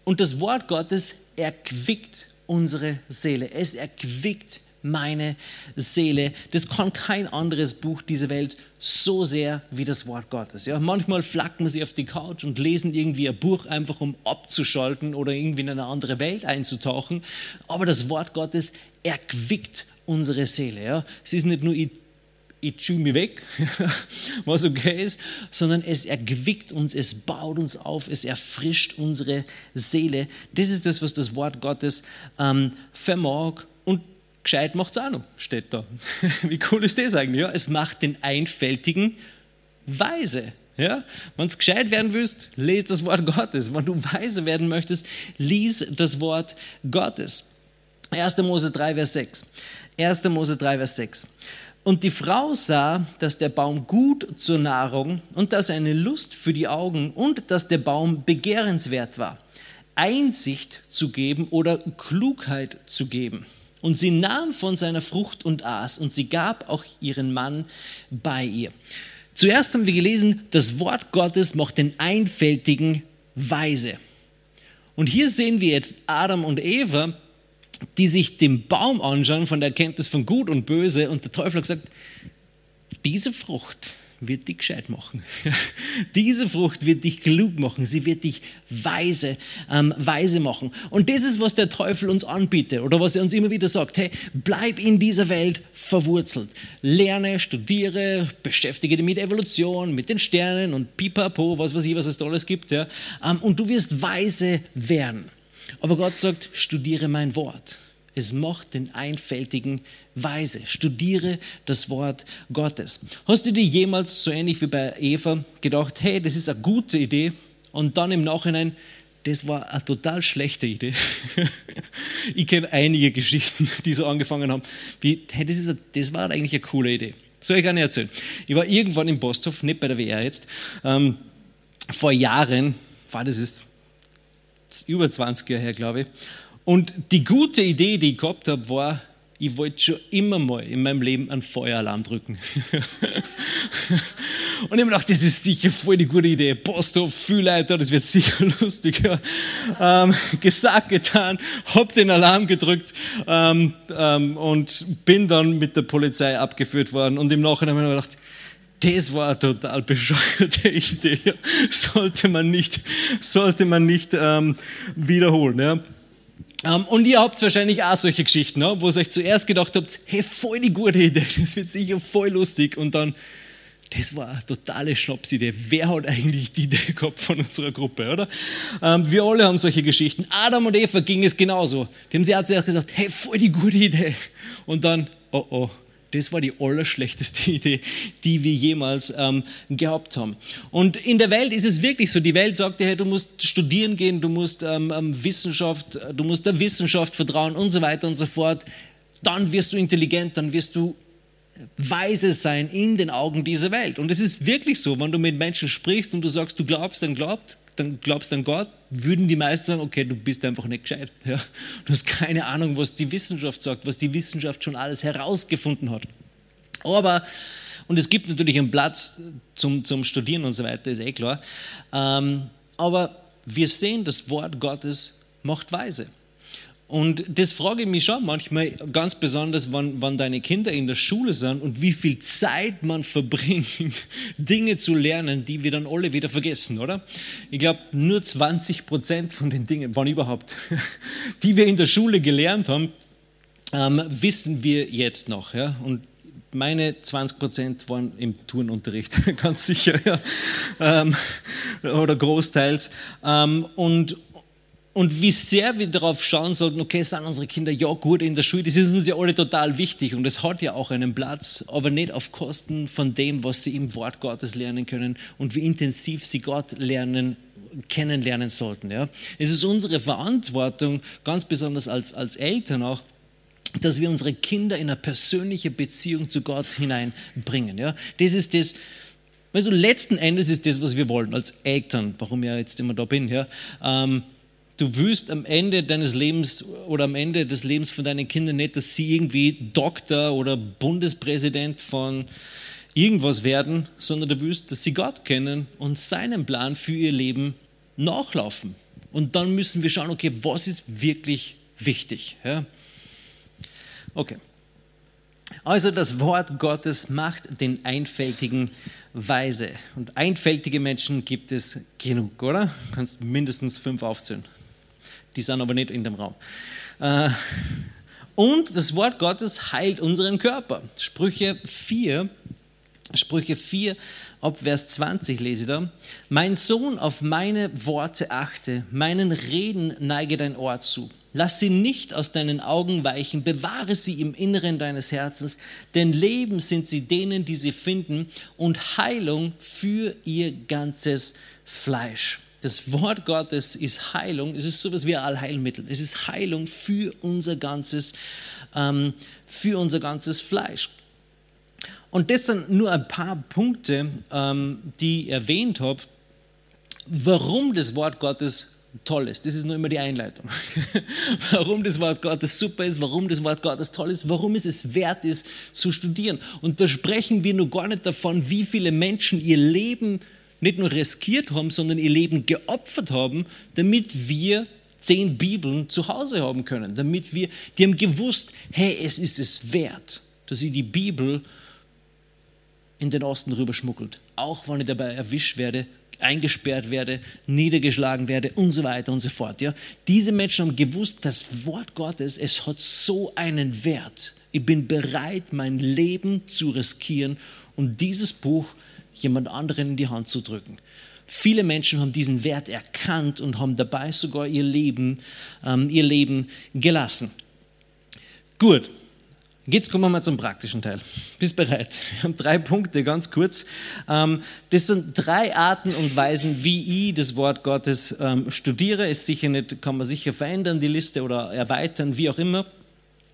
Und das Wort Gottes erquickt unsere Seele. Es erquickt meine Seele. Das kann kein anderes Buch dieser Welt so sehr wie das Wort Gottes. Ja, manchmal flacken sie auf die Couch und lesen irgendwie ein Buch einfach, um abzuschalten oder irgendwie in eine andere Welt einzutauchen. Aber das Wort Gottes erquickt unsere Seele. Ja. Es ist nicht nur, ich schiebe mich weg, [laughs] was okay ist, sondern es erquickt uns, es baut uns auf, es erfrischt unsere Seele. Das ist das, was das Wort Gottes ähm, vermag und gescheit macht es auch noch, steht da. [laughs] Wie cool ist das eigentlich? Ja? Es macht den Einfältigen weise. Ja? Wenn du gescheit werden willst, lese das Wort Gottes. Wenn du weise werden möchtest, lies das Wort Gottes. 1. Mose 3, Vers 6. 1. Mose 3, Vers 6. Und die Frau sah, dass der Baum gut zur Nahrung und dass eine Lust für die Augen und dass der Baum begehrenswert war, Einsicht zu geben oder Klugheit zu geben. Und sie nahm von seiner Frucht und aß und sie gab auch ihren Mann bei ihr. Zuerst haben wir gelesen, das Wort Gottes macht den Einfältigen weise. Und hier sehen wir jetzt Adam und Eva, die sich den Baum anschauen von der Erkenntnis von Gut und Böse und der Teufel hat gesagt, diese Frucht, wird dich gescheit machen. [laughs] Diese Frucht wird dich klug machen. Sie wird dich weise, ähm, weise machen. Und das ist, was der Teufel uns anbietet oder was er uns immer wieder sagt. Hey, bleib in dieser Welt verwurzelt. Lerne, studiere, beschäftige dich mit Evolution, mit den Sternen und pipapo, was weiß ich, was es da gibt. Ja? Ähm, und du wirst weise werden. Aber Gott sagt, studiere mein Wort. Es macht den Einfältigen weise. Studiere das Wort Gottes. Hast du dir jemals so ähnlich wie bei Eva gedacht, hey, das ist eine gute Idee und dann im Nachhinein, das war eine total schlechte Idee. [laughs] ich kenne einige Geschichten, [laughs] die so angefangen haben, wie, hey, das, ist eine, das war eigentlich eine coole Idee. Soll ich gar nicht erzählen. Ich war irgendwann in Bosthof, nicht bei der WR jetzt, ähm, vor Jahren, war das ist über 20 Jahre her, glaube ich, und die gute Idee, die ich gehabt habe, war, ich wollte schon immer mal in meinem Leben einen Feueralarm drücken. [laughs] und ich habe gedacht, das ist sicher voll die gute Idee. Posthof, Fühlleiter, das wird sicher [laughs] lustig. Ähm, gesagt, getan, hab den Alarm gedrückt ähm, ähm, und bin dann mit der Polizei abgeführt worden. Und im Nachhinein habe ich mir gedacht, das war eine total bescheuerte [laughs] Idee. Sollte man nicht, sollte man nicht ähm, wiederholen. Ja. Um, ähm, und ihr habt wahrscheinlich auch solche Geschichten, ne? wo ihr euch zuerst gedacht habt, hey, voll die gute Idee, [laughs] das wird sicher voll lustig. Und dann, das war eine totale Schnapsidee. Wer hat eigentlich die Idee gehabt von unserer Gruppe, oder? Um, ähm, wir alle haben solche Geschichten. Adam und Eva ging es genauso. Die haben sie auch zuerst gesagt, hey, voll die gute Idee. Und dann, oh oh, das war die allerschlechteste [laughs] Idee, die wir jemals ähm, gehabt haben. Und in der Welt ist es wirklich so. Die Welt sagt dir, hey, du musst studieren gehen, du musst ähm, ähm, Wissenschaft, du musst der Wissenschaft vertrauen und so weiter und so fort. Dann wirst du intelligent, dann wirst du weise sein in den Augen dieser Welt. Und es ist wirklich so, wenn du mit Menschen sprichst und du sagst, du glaubst, dann glaubt, dann glaubst an Gott, würden die meisten sagen, okay, du bist einfach nicht gescheit. [laughs] Ja? Du hast keine Ahnung, was die Wissenschaft sagt, was die Wissenschaft schon alles herausgefunden hat. Aber, und es gibt natürlich einen Platz zum, zum Studieren und so weiter, ist eh klar. Ähm, aber wir sehen, das Wort Gottes macht weise. Und das frage ich mich schon manchmal ganz besonders, wann, wann deine Kinder in der Schule sind und wie viel Zeit man verbringt, [laughs] Dinge zu lernen, die wir dann alle wieder vergessen, oder? Ich glaube, nur 20 Prozent von den Dingen, wann überhaupt, [laughs] die wir in der Schule gelernt haben, ähm, wissen wir jetzt noch. Ja? Und meine 20 Prozent waren im Turnunterricht, [laughs] ganz sicher, ja. ähm, oder großteils. Ähm, und, und wie sehr wir darauf schauen sollten, okay, sind unsere Kinder ja gut in der Schule, das ist uns ja alle total wichtig und es hat ja auch einen Platz, aber nicht auf Kosten von dem, was sie im Wort Gottes lernen können und wie intensiv sie Gott lernen kennenlernen sollten. Ja. Es ist unsere Verantwortung, ganz besonders als, als Eltern auch, dass wir unsere Kinder in eine persönliche Beziehung zu Gott hineinbringen. Ja. Das ist das, also letzten Endes ist das, was wir wollen als Eltern, warum ich jetzt immer da bin. Ja. Ähm, Du willst am Ende deines Lebens oder am Ende des Lebens von deinen Kindern nicht, dass sie irgendwie Doktor oder Bundespräsident von irgendwas werden, sondern du willst, dass sie Gott kennen und seinen Plan für ihr Leben nachlaufen. Und dann müssen wir schauen, okay, was ist wirklich wichtig? Ja? Okay. Also das Wort Gottes macht den Einfältigen weise. Und einfältige Menschen gibt es genug, oder? Du kannst mindestens fünf aufzählen die sind aber nicht in dem Raum. Äh, und das Wort Gottes heilt unseren Körper. Sprüche 4, Sprüche 4, ab Vers 20 lese ich da. Mein Sohn, auf meine Worte achte, meinen Reden neige dein Ohr zu. Lass sie nicht aus deinen Augen weichen, bewahre sie im Inneren deines Herzens, denn Leben sind sie denen, die sie finden, und Heilung für ihr ganzes Fleisch. Das Wort Gottes ist Heilung. Es ist so etwas wie ein Allheilmittel. Es ist Heilung für unser ganzes, ähm, für unser ganzes Fleisch. Und das sind nur ein paar Punkte, ähm, die ich erwähnt habe, warum das Wort Gottes toll ist. Das ist nur immer die Einleitung. [laughs] warum das Wort Gottes super ist, warum das Wort Gottes toll ist, warum es es wert ist zu studieren. Und da sprechen wir nur gar nicht davon, wie viele Menschen ihr Leben nicht nur riskiert haben, sondern ihr Leben geopfert haben, damit wir zehn Bibeln zu Hause haben können, damit wir, die haben gewusst, hey, es ist es wert, dass ich die Bibel in den Osten rüberschmuggelt, auch wenn ich dabei erwischt werde, eingesperrt werde, niedergeschlagen werde und so weiter und so fort. Ja? Diese Menschen haben gewusst, das Wort Gottes, es hat so einen Wert. Ich bin bereit, mein Leben zu riskieren, um dieses Buch jemand anderen in die Hand zu drücken. Viele Menschen haben diesen Wert erkannt und haben dabei sogar ihr Leben, ähm, ihr Leben gelassen. Gut, jetzt kommen wir mal zum praktischen Teil. [laughs] Bist bereit? Wir haben drei Punkte, ganz kurz. Ähm, das sind drei Arten und Weisen, wie ich das Wort Gottes ähm, studiere. Ist sicher nicht, kann man sicher verändern, die Liste oder erweitern, wie auch immer.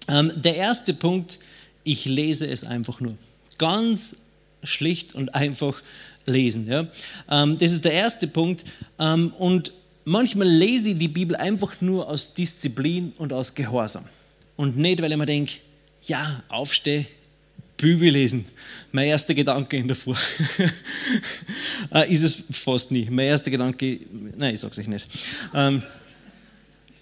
Ähm, der erste Punkt, ich lese es einfach nur. Ganz schlicht und einfach lesen. Ja? Ähm, das ist der erste Punkt. Ähm, und manchmal lese ich die Bibel einfach nur aus Disziplin und aus Gehorsam. Und nicht, weil ich mir denke, ja, aufstehe, Bibel lesen. Mein erster Gedanke in der Früh. [laughs] äh, ist es fast nie. Mein erster Gedanke, nein, ich sag's euch nicht. Ähm,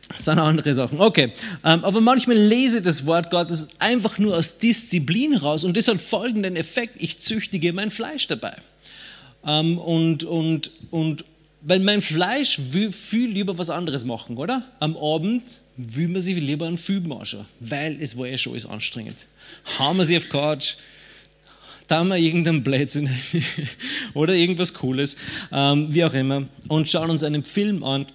das sind andere Sachen. Okay. Ähm, aber manchmal lese ich das Wort Gottes einfach nur aus Disziplin raus und das hat folgenden Effekt. Ich züchtige mein Fleisch dabei. Ähm, und, und, und weil mein Fleisch will viel lieber was anderes machen, oder? Am Abend will man sich lieber einen Film anschauen, weil es war ja schon alles anstrengend. Haben wir sie auf die Couch, da haben wir irgendeinen Blödsinn [laughs] oder irgendwas Cooles, ähm, wie auch immer, und schauen uns einen Film an.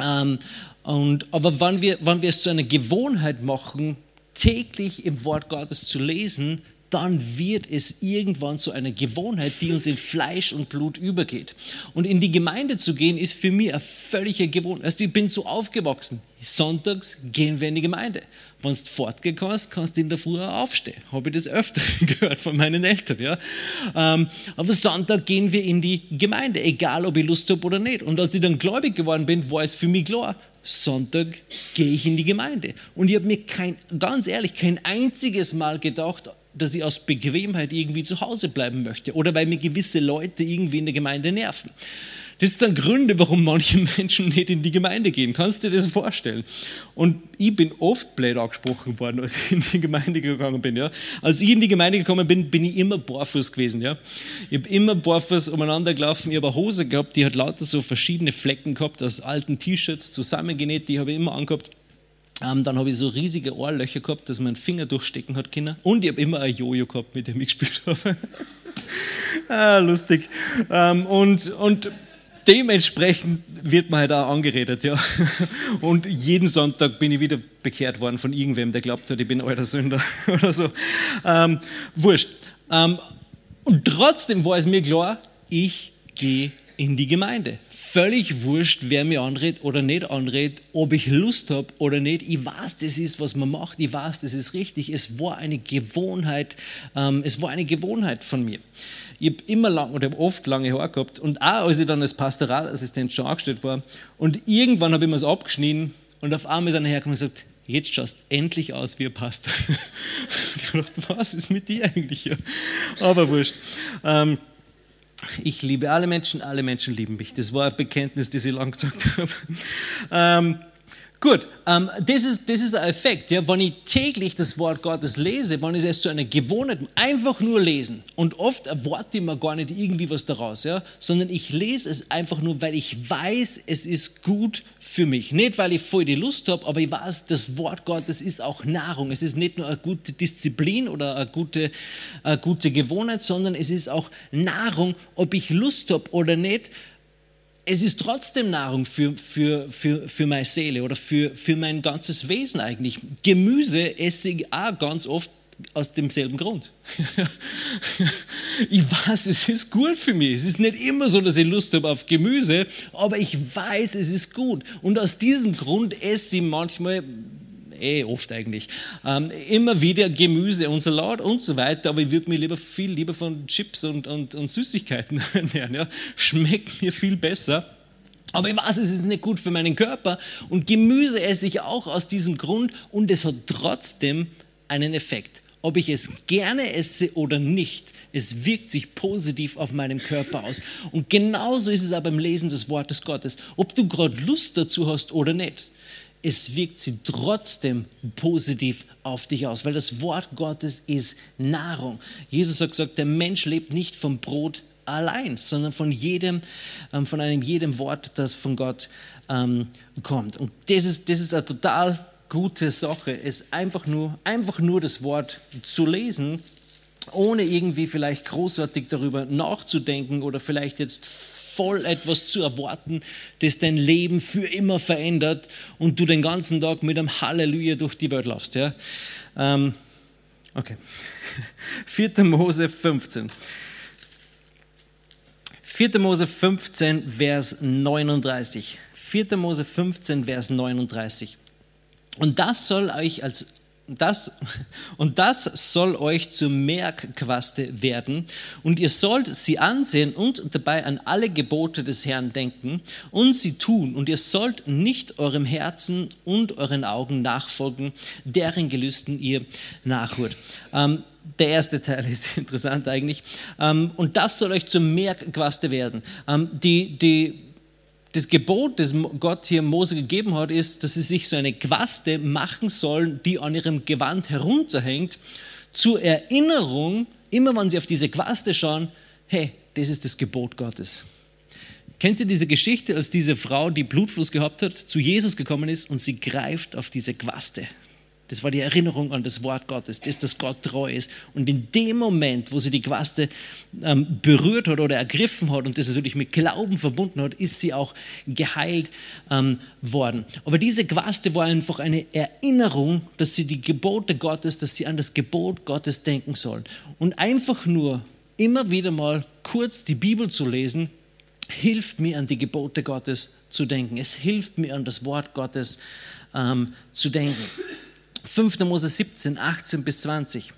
Ähm, und, aber wenn wir, wenn wir es zu einer Gewohnheit machen, täglich im Wort Gottes zu lesen, dann wird es irgendwann zu einer Gewohnheit, die uns in Fleisch und Blut übergeht. Und in die Gemeinde zu gehen, ist für mich eine völlige Gewohnheit. Also ich bin so aufgewachsen. Sonntags gehen wir in die Gemeinde. Wenn du fortgehen kannst, kannst du in der Früh aufstehen. Habe ich das öfter [laughs] gehört von meinen Eltern. Ja? Ähm, aber Sonntag gehen wir in die Gemeinde, egal ob ich Lust habe oder nicht. Und als ich dann gläubig geworden bin, war es für mich klar, Sonntag gehe ich in die Gemeinde. Und ich habe mir kein, ganz ehrlich, kein einziges Mal gedacht, dass ich aus Bequemheit irgendwie zu Hause bleiben möchte oder weil mir gewisse Leute irgendwie in der Gemeinde nerven. Das sind dann Gründe, warum manche [laughs] Menschen nicht in die Gemeinde gehen. Kannst du dir das vorstellen? Und ich bin oft blöd angesprochen worden, als ich in die Gemeinde gegangen bin. Ja? Als ich in die Gemeinde gekommen bin, bin ich immer barfuß gewesen. Ja? Ich habe immer barfuß umeinander gelaufen. Ich habe eine Hose gehabt, die hat lauter so verschiedene Flecken gehabt, aus alten T-Shirts zusammengenäht. Die habe ich immer angehabt. Ähm, dann habe ich so riesige Ohrlöcher gehabt, dass mein Finger durchstecken hat können. Und ich habe immer ein Jojo gehabt, mit dem ich gespielt [laughs] habe. ah, lustig. Ähm, und, und dementsprechend wird man halt auch angeredet, ja. [laughs] Und jeden Sonntag bin ich wieder bekehrt worden von irgendwem, der glaubt hat, ich bin alter Sünder [laughs] oder so. Ähm, wurscht. Ähm, und trotzdem war es mir klar, ich gehe in die Gemeinde. Völlig wurscht, wer mir anredet oder nicht anredet, ob ich Lust habe oder nicht. Ich weiß, das ist, was man macht. Ich weiß, das ist richtig. Es war eine Gewohnheit. Ähm, es war eine Gewohnheit von mir. Ich habe immer lang oder oft lange Haare gehabt und auch als ich dann als Pastoralassistent schon angestellt war und irgendwann habe ich mir es abgeschnitten und auf einmal ist einer hergekommen und gesagt, jetzt schaust endlich aus wie ein Pastor. [laughs] ich dachte, was ist mit dir eigentlich? Aber wurscht. Ähm, ich liebe alle Menschen, alle Menschen lieben mich. Das war ein Bekenntnis, das ich lang gesagt [laughs] habe. Ähm, Gut, ähm, das, ist, das ist der Effekt. Ja? Wenn ich täglich das Wort Gottes lese, wenn ich es zu einer Gewohnheit einfach nur lesen und oft erwarte ich mir gar nicht irgendwie was daraus, ja? sondern ich lese es einfach nur, weil ich weiß, es ist gut für mich. Nicht, weil ich voll die Lust habe, aber ich weiß, das Wort Gottes ist auch Nahrung. Es ist nicht nur eine gute Disziplin oder eine gute, eine gute Gewohnheit, sondern es ist auch Nahrung, ob ich Lust habe oder nicht es ist trotzdem Nahrung für, für, für, für meine Seele oder für, für mein ganzes Wesen eigentlich. Gemüse esse ich auch ganz oft aus demselben Grund. [laughs] ich weiß, es ist gut für mich. Es ist nicht immer so, dass ich Lust habe auf Gemüse, aber ich weiß, es ist gut. Und aus diesem Grund esse ich manchmal eh oft eigentlich. Ähm, immer wieder Gemüse und Salat und so weiter, aber ich würde mir lieber viel lieber von Chips und, und, und Süßigkeiten [laughs] ernähren. Ja. Schmeckt mir viel besser. Aber ich weiß, es ist nicht gut für meinen Körper und Gemüse esse ich auch aus diesem Grund und es hat trotzdem einen Effekt. Ob ich es gerne esse oder nicht, es wirkt sich positiv auf meinen Körper aus. Und genauso ist es auch beim Lesen des Wortes Gottes. Ob du gerade Lust dazu hast oder nicht, es wirkt sich trotzdem positiv auf dich aus, weil das Wort Gottes ist Nahrung. Jesus hat gesagt, der Mensch lebt nicht vom Brot allein, sondern von jedem, ähm, von einem jedem Wort, das von Gott ähm, kommt. Und das ist, das ist eine total gute Sache, es einfach nur, einfach nur das Wort zu lesen, ohne irgendwie vielleicht großartig darüber nachzudenken oder vielleicht jetzt voll etwas zu erwarten, das dein Leben für immer verändert und du den ganzen Tag mit einem Halleluja durch die Welt laufst. Ja? Ähm, okay. [laughs] 4. Mose 15. 4. Mose 15, Vers 39. 4. Mose 15, Vers 39. Und das soll euch als das, und das soll euch zur Merkquaste werden, und ihr sollt sie ansehen und dabei an alle Gebote des Herrn denken und sie tun, und ihr sollt nicht eurem Herzen und euren Augen nachfolgen, deren Gelüsten ihr nachhört. Ähm, der erste Teil [laughs] ist interessant eigentlich. Ähm, und das soll euch zur Merkquaste werden. Ähm, die, die das Gebot, das Gott hier Mose gegeben hat, ist, dass sie sich so eine Quaste machen sollen, die an ihrem Gewand herunterhängt, zur Erinnerung, immer wenn sie auf diese Quaste schauen, hey, das ist das Gebot Gottes. Kennt ihr diese Geschichte, als diese Frau, die Blutfluss gehabt hat, zu Jesus gekommen ist und sie greift auf diese Quaste? Das war die Erinnerung an das Wort Gottes, das, dass Gott treu ist. Und in dem Moment, wo sie die Quaste ähm, berührt hat oder ergriffen hat und das natürlich mit Glauben verbunden hat, ist sie auch geheilt ähm, worden. Aber diese Quaste war einfach eine Erinnerung, dass sie die Gebote Gottes, dass sie an das Gebot Gottes denken sollen. Und einfach nur immer wieder mal kurz die Bibel zu lesen, hilft mir an die Gebote Gottes zu denken. Es hilft mir an das Wort Gottes ähm, zu denken. 5. Mose 17, 18 bis 20.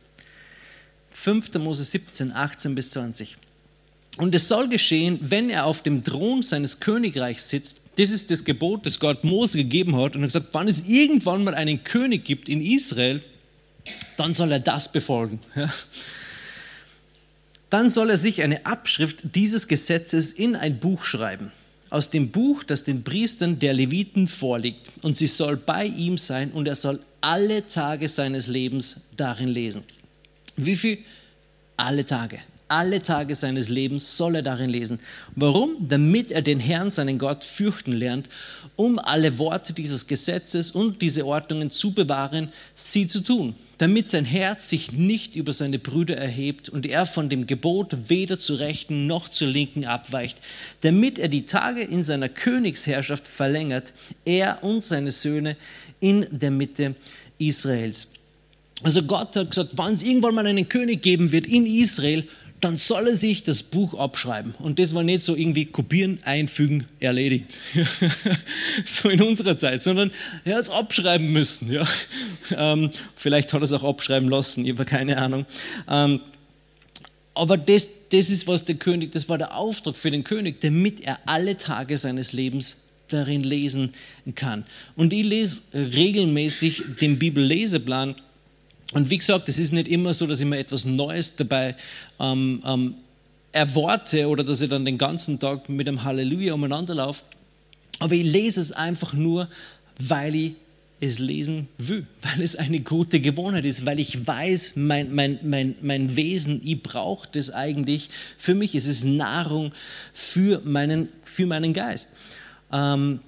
5. Mose 17, 18 bis 20. Und es soll geschehen, wenn er auf dem Thron seines Königreichs sitzt. Das ist das Gebot, das Gott Mose gegeben hat. Und er hat gesagt, wann es irgendwann mal einen König gibt in Israel, dann soll er das befolgen. [laughs] Ja. Dann soll er sich eine Abschrift dieses Gesetzes in ein Buch schreiben aus dem Buch, das den Priestern der Leviten vorliegt. Und sie soll bei ihm sein und er soll alle Tage seines Lebens darin lesen. Wie viel? Alle Tage. Alle Tage seines Lebens soll er darin lesen. Warum? Damit er den Herrn, seinen Gott, fürchten lernt, um alle Worte dieses Gesetzes und diese Ordnungen zu bewahren, sie zu tun damit sein Herz sich nicht über seine Brüder erhebt und er von dem Gebot weder zur rechten noch zur linken abweicht, damit er die Tage in seiner Königsherrschaft verlängert, er und seine Söhne in der Mitte Israels. Also Gott hat gesagt, wann es irgendwann mal einen König geben wird in Israel, dann soll er sich das Buch abschreiben. Und das war nicht so irgendwie kopieren, einfügen, erledigt. [laughs] so in unserer Zeit, sondern er hat es abschreiben müssen. Ja. Ähm, vielleicht hat er es auch abschreiben lassen, ich habe keine Ahnung. Ähm, aber das, das ist, was der König, das war der Auftrag für den König, damit er alle Tage seines Lebens darin lesen kann. Und ich lese regelmäßig den Bibelleseplan und wie gesagt, es ist nicht immer so, dass ich mir etwas Neues dabei ähm, ähm, erwarte oder dass ich dann den ganzen Tag mit einem Halleluja umeinander laufe. Aber ich lese es einfach nur, weil ich es lesen will, [laughs] weil es eine gute Gewohnheit ist, weil ich weiß, mein, mein, mein, mein Wesen, ich brauche das eigentlich für mich. Es ist Nahrung für meinen, für meinen Geist. Ähm,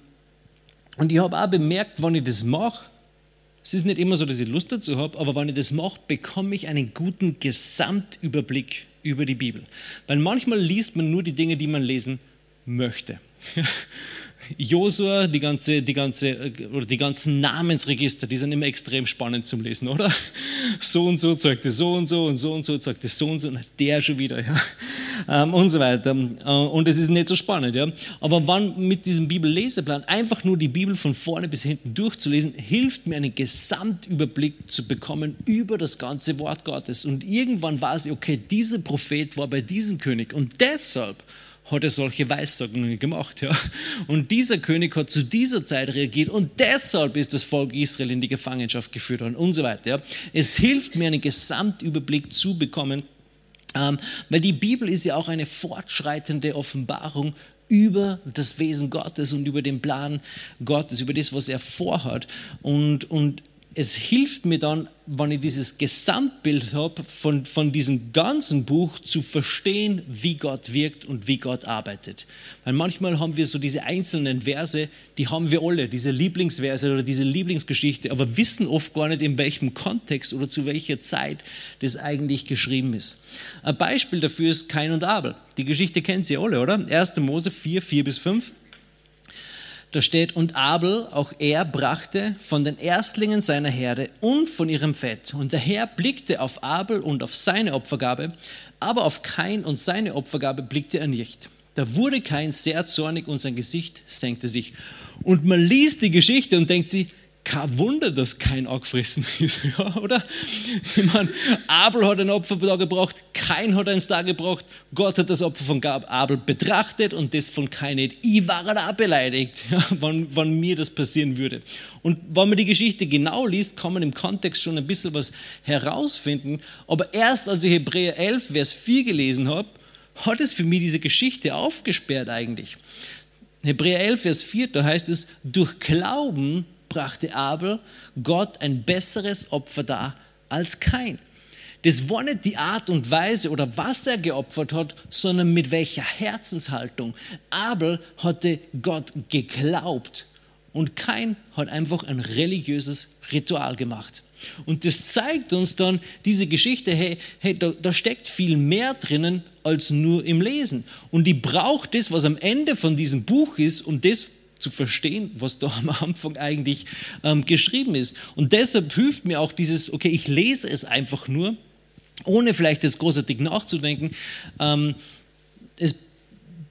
und ich habe auch bemerkt, wenn ich das mache, es ist nicht immer so, dass ich Lust dazu habe, aber wenn ich das mache, bekomme ich einen guten Gesamtüberblick über die Bibel. Weil manchmal liest man nur die Dinge, die man lesen möchte. [laughs] Josua, die, ganze, die, ganze, oder die ganzen Namensregister, die sind immer extrem spannend zum Lesen, oder? [laughs] So und so zeigt es so und so und so und so zeigt es so und so, der schon wieder, ja. Ähm, und so weiter. Äh, und es ist nicht so spannend, ja. Aber wann mit diesem Bibelleseplan einfach nur die Bibel von vorne bis hinten durchzulesen, hilft mir einen Gesamtüberblick zu bekommen über das ganze Wort Gottes. Und irgendwann weiß ich, okay, dieser Prophet war bei diesem König und deshalb hat er solche Weissagungen gemacht. Ja? Und dieser König hat zu dieser Zeit reagiert und deshalb ist das Volk Israel in die Gefangenschaft geführt worden und so weiter. Ja? Es hilft mir, einen Gesamtüberblick zu bekommen, weil die Bibel ist ja auch eine fortschreitende Offenbarung über das Wesen Gottes und über den Plan Gottes, über das, was er vorhat. Und, und es hilft mir dann, wenn ich dieses Gesamtbild habe, von, von diesem ganzen Buch zu verstehen, wie Gott wirkt und wie Gott arbeitet. Weil manchmal haben wir so diese einzelnen Verse, die haben wir alle, diese Lieblingsverse oder diese Lieblingsgeschichte, aber wissen oft gar nicht, in welchem Kontext oder zu welcher Zeit das eigentlich geschrieben ist. Ein Beispiel dafür ist Kain und Abel. Die Geschichte kennt Sie alle, oder? 1. Mose 4, 4 bis 5. Da steht, und Abel, auch er brachte von den Erstlingen seiner Herde und von ihrem Fett. Und der Herr blickte auf Abel und auf seine Opfergabe, aber auf Kain und seine Opfergabe blickte er nicht. Da wurde Kain sehr zornig und sein Gesicht senkte sich. Und man liest die Geschichte und denkt sich, kein Wunder, dass kein angefressen [laughs] ist, ja, oder? Ich meine, Abel hat ein Opfer da gebracht, kein hat eins da gebracht, Gott hat das Opfer von Abel betrachtet und das von kein nicht. Ich war da beleidigt, [laughs] ja, wann, wann mir das passieren würde. Und wenn man die Geschichte genau liest, kann man im Kontext schon ein bisschen was herausfinden, aber erst als ich Hebräer 11, Vers 4 gelesen habe, hat es für mich diese Geschichte aufgesperrt eigentlich. Hebräer 11, Vers 4, da heißt es, durch Glauben brachte Abel Gott ein besseres Opfer dar als kein. Das war nicht die Art und Weise oder was er geopfert hat, sondern mit welcher Herzenshaltung. Abel hatte Gott geglaubt und kein hat einfach ein religiöses Ritual gemacht. Und das zeigt uns dann diese Geschichte, hey, hey da, da, steckt viel mehr drinnen als nur im Lesen. Und die braucht das, was am Ende von diesem Buch ist, um das zu verstehen, was da am Anfang eigentlich ähm, geschrieben ist. Und deshalb hilft mir auch dieses, okay, ich lese es einfach nur, ohne vielleicht jetzt großartig nachzudenken. Ähm, es,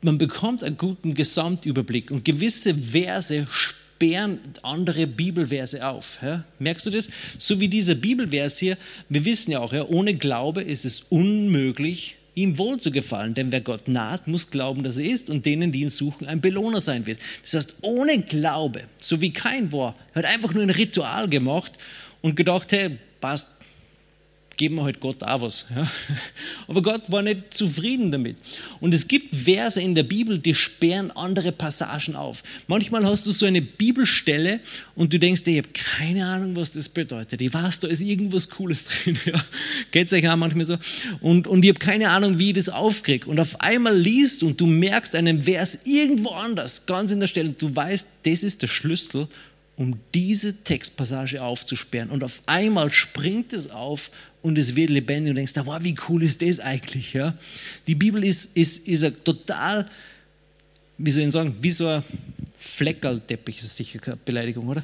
man bekommt einen guten Gesamtüberblick und gewisse Verse sperren andere Bibelverse auf. Ja? Merkst du das? So wie dieser Bibelvers hier, wir wissen ja auch, ja, ohne Glaube ist es unmöglich, ihm wohl zu gefallen. Denn wer Gott naht, muss glauben, dass er ist und denen, die ihn suchen, ein Belohner sein wird. Das heißt, ohne Glaube, so wie kein war, hat einfach nur ein Ritual gemacht und gedacht, hey, passt, geben wir halt Gott auch was. Ja? [laughs] Aber Gott war nicht zufrieden damit. Und es gibt Verse in der Bibel, die sperren andere Passagen auf. Manchmal hast du so eine Bibelstelle und du denkst ich habe keine Ahnung, was das bedeutet. Ich weiß, da ist irgendwas Cooles [laughs] drin. Ja? Geht es euch auch manchmal so? Und, und ich habe keine Ahnung, wie ich das aufkriege. Und auf einmal liest und du merkst einen Vers irgendwo anders, ganz in der Stelle. Du weißt, das ist der Schlüssel um diese Textpassage aufzusperren. Und auf einmal springt es auf und es wird lebendig und denkst, wow, wie cool ist das eigentlich? Ja? Die Bibel ist, ist, ist ein total, wie soll ich sagen, wie so ein Fleckerlteppich, ist sicher keine Beleidigung, oder?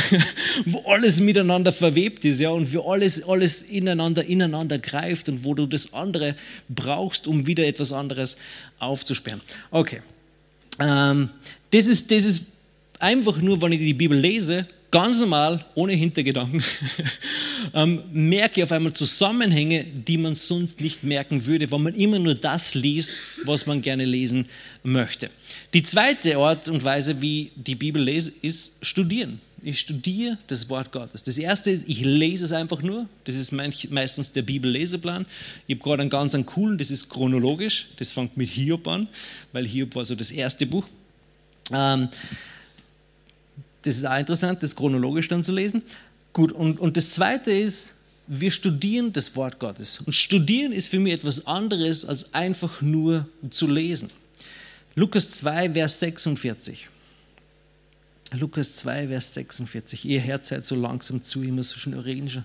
[laughs] wo alles miteinander verwebt ist, ja, und wo alles, alles ineinander, ineinander greift und wo du das andere brauchst, um wieder etwas anderes aufzusperren. Okay. Ähm, das, ist, das ist einfach nur, wenn ich die Bibel lese, ganz normal, ohne Hintergedanken, [laughs] ähm, merke ich auf einmal Zusammenhänge, die man sonst nicht merken würde, wenn man immer nur das liest, was man gerne lesen möchte. Die zweite Art und Weise, wie die Bibel lese, ist studieren. Ich studiere das Wort Gottes. Das erste ist, ich lese es einfach nur. Das ist meistens der Bibelleseplan. Ich habe gerade einen ganz einen coolen, das ist chronologisch. Das fängt mit Hiob an, weil Hiob war so das erste Buch. Ähm, das ist auch interessant, das chronologisch dann zu lesen. Gut, und, und das Zweite ist, wir studieren das Wort Gottes. Und studieren ist für mich etwas anderes, als einfach nur zu lesen. Lukas 2, Vers 46. Lukas 2, Vers 46. Ihr Herz seid so langsam zu, muss so schnell reden,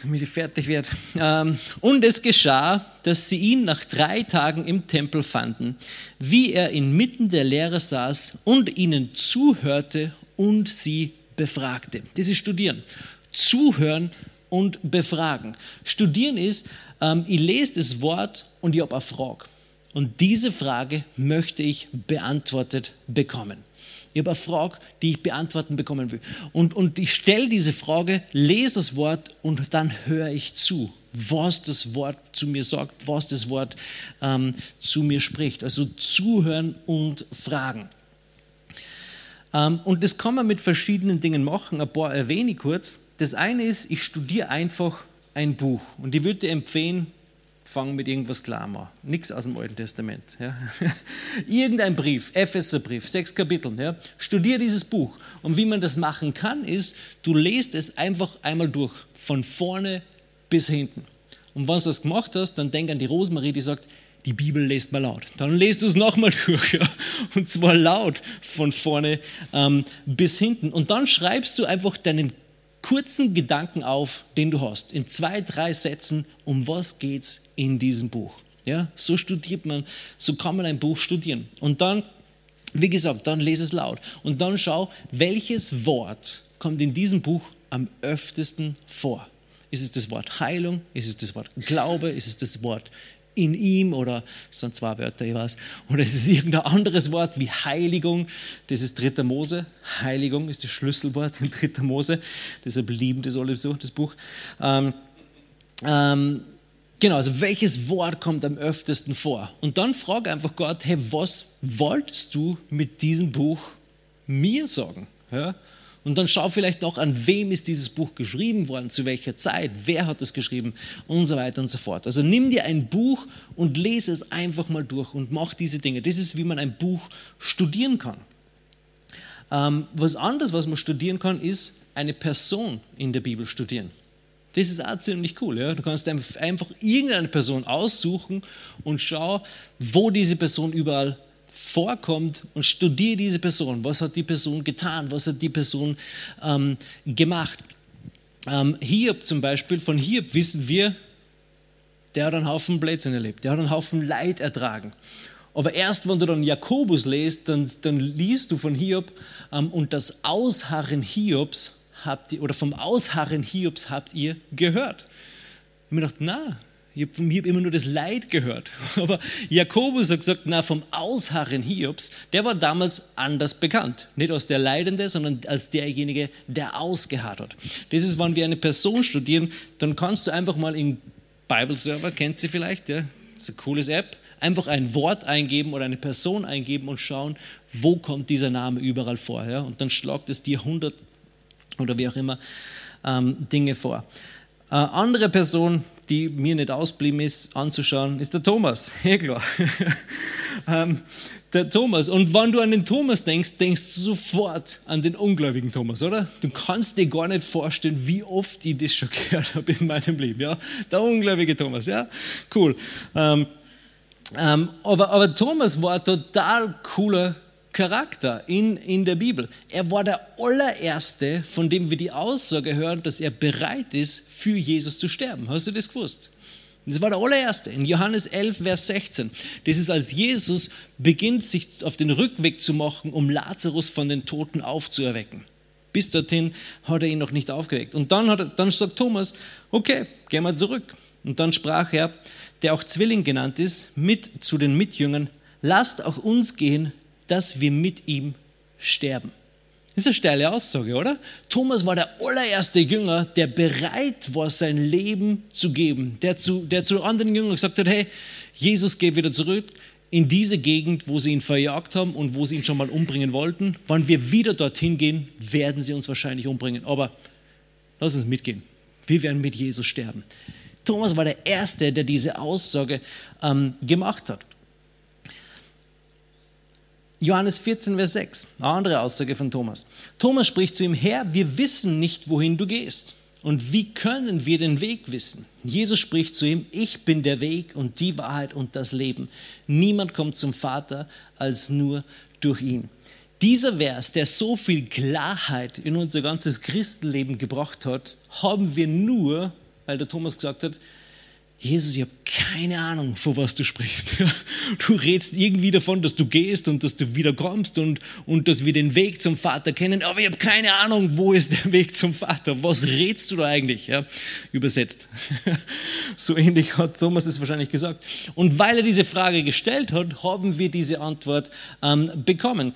damit ich fertig werde. Ähm, und es geschah, dass sie ihn nach drei Tagen im Tempel fanden, wie er inmitten der Lehre saß und ihnen zuhörte und sie befragte. Das ist Studieren. Zuhören und befragen. Studieren ist, ähm, ich lese das Wort und ich habe eine Frage. Und diese Frage möchte ich beantwortet bekommen. Ich habe eine Frage, die ich beantworten bekommen will. Und, und ich stelle diese Frage, lese das Wort und dann höre ich zu. was das Wort zu mir sagt, was das Wort ähm, zu mir spricht. Also zuhören und fragen. Ähm, und das kann man mit verschiedenen Dingen machen. Ein paar erwähne ich kurz. Das eine ist, ich studiere einfach ein Buch. Und ich würde dir empfehlen, fang mit irgendwas klar an. Nichts aus dem Alten Testament. Ja. [laughs] Irgendein Brief, Epheserbrief, sechs Kapitel. Ja. Studier dieses Buch. Und wie man das machen kann, ist, du lest es einfach einmal durch, von vorne bis hinten. Und wenn du das gemacht hast, dann denk an die Rosemarie, die sagt, die Bibel lest mal laut. Dann lest du es nochmal [laughs] durch. Ja. Und zwar laut von vorne ähm, bis hinten. Und dann schreibst du einfach deinen kurzen Gedanken auf, den du hast. In zwei, drei Sätzen, um was geht es in diesem Buch. Ja, so studiert man, so kann man ein Buch studieren. Und dann, wie gesagt, dann lese es laut. Und dann schau, welches Wort kommt in diesem Buch am öftesten vor. Ist es das Wort Heilung? Ist es das Wort Glaube? Ist es das Wort in ihm oder es sind zwei Wörter, ich weiß, oder es ist irgendein anderes Wort wie Heiligung, das ist dritter Mose, Heiligung ist das Schlüsselwort in dritter Mose, deshalb lieben das alle so, das Buch. Ähm, ähm, genau, also welches Wort kommt am öftesten vor? Und dann frage einfach Gott, hey, was wolltest du mit diesem Buch mir sagen? Ja? Und dann schau vielleicht noch, an wem ist dieses Buch geschrieben worden, zu welcher Zeit, wer hat es geschrieben und so weiter und so fort. Also nimm dir ein Buch und lese es einfach mal durch und mach diese Dinge. Das ist, wie man ein Buch studieren kann. Ähm, was anderes, was man studieren kann, ist eine Person in der Bibel studieren. Das ist auch ziemlich cool. Ja? Du kannst einfach irgendeine Person aussuchen und schau, wo diese Person überall vorkommt und studiere diese Person. Was hat die Person getan? Was hat die Person ähm, gemacht? Ähm, Hiob zum Beispiel, von Hiob wissen wir, der hat einen Haufen Blödsinn erlebt, der hat einen Haufen Leid ertragen. Aber erst wenn du dann Jakobus liest, dann, dann liest du von Hiob ähm, und das Ausharren Hiobs habt ihr, oder vom Ausharren Hiobs habt ihr gehört. Ich habe mir gedacht, na, ich habe von Hiob immer nur das Leid gehört. [laughs] Aber Jakobus hat gesagt, na, vom Ausharren Hiobs, der war damals anders bekannt. Nicht als der Leidende, sondern als derjenige, der ausgeharrt hat. Das ist, wenn wir eine Person studieren, dann kannst du einfach mal in Bible Server, kennt sie vielleicht, ja, das ist eine coole App, einfach ein Wort eingeben oder eine Person eingeben und schauen, wo kommt dieser Name überall vor. Ja? Und dann schlagt es dir 100 oder wie auch immer ähm, Dinge vor. Äh, andere Person, die mir nicht ausblieben ist, anzuschauen, ist der Thomas. [laughs] Ja, klar. ähm, der Thomas. Und wenn du an den Thomas denkst, denkst du sofort an den ungläubigen Thomas, oder? Du kannst dir gar nicht vorstellen, wie oft ich das schon [laughs] gehört habe in meinem Leben. Ja? Der ungläubige Thomas, ja? Cool. Ähm, ähm, aber, aber Thomas war ein total cooler Charakter in, in der Bibel. Er war der allererste, von dem wir die Aussage hören, dass er bereit ist, für Jesus zu sterben. Hast du das gewusst? Das war der allererste. In Johannes 11, Vers 16. Das ist, als Jesus beginnt, sich auf den Rückweg zu machen, um Lazarus von den Toten aufzuerwecken. Bis dorthin hat er ihn noch nicht aufgeweckt. Und dann, hat er, dann sagt Thomas, okay, gehen wir zurück. Und dann sprach er, der auch Zwilling genannt ist, mit zu den Mitjüngern, lasst auch uns gehen, dass wir mit ihm sterben. Das ist eine steile Aussage, oder? Thomas war der allererste Jünger, der bereit war, sein Leben zu geben, der zu, der zu anderen Jüngern gesagt hat, hey, Jesus geht wieder zurück in diese Gegend, wo sie ihn verjagt haben und wo sie ihn schon mal umbringen wollten. Wenn wir wieder dorthin gehen, werden sie uns wahrscheinlich umbringen. Aber lass uns mitgehen. Wir werden mit Jesus sterben. Thomas war der Erste, der diese Aussage ähm, gemacht hat. Johannes 14, Vers 6, eine andere Aussage von Thomas. Thomas spricht zu ihm, Herr, wir wissen nicht, wohin du gehst. Und wie können wir den Weg wissen? Jesus spricht zu ihm, ich bin der Weg und die Wahrheit und das Leben. Niemand kommt zum Vater als nur durch ihn. Dieser Vers, der so viel Klarheit in unser ganzes Christenleben gebracht hat, haben wir nur, weil der Thomas gesagt hat, Jesus, ich habe keine Ahnung, von was du sprichst. [laughs] Du redest irgendwie davon, dass du gehst und dass du wieder kommst und, und dass wir den Weg zum Vater kennen, aber ich habe keine Ahnung, wo ist der [laughs] Weg zum Vater? Was redest du da eigentlich? Ja, übersetzt. [laughs] So ähnlich hat Thomas es wahrscheinlich gesagt. Und weil er diese Frage gestellt hat, haben wir diese Antwort ähm, bekommen.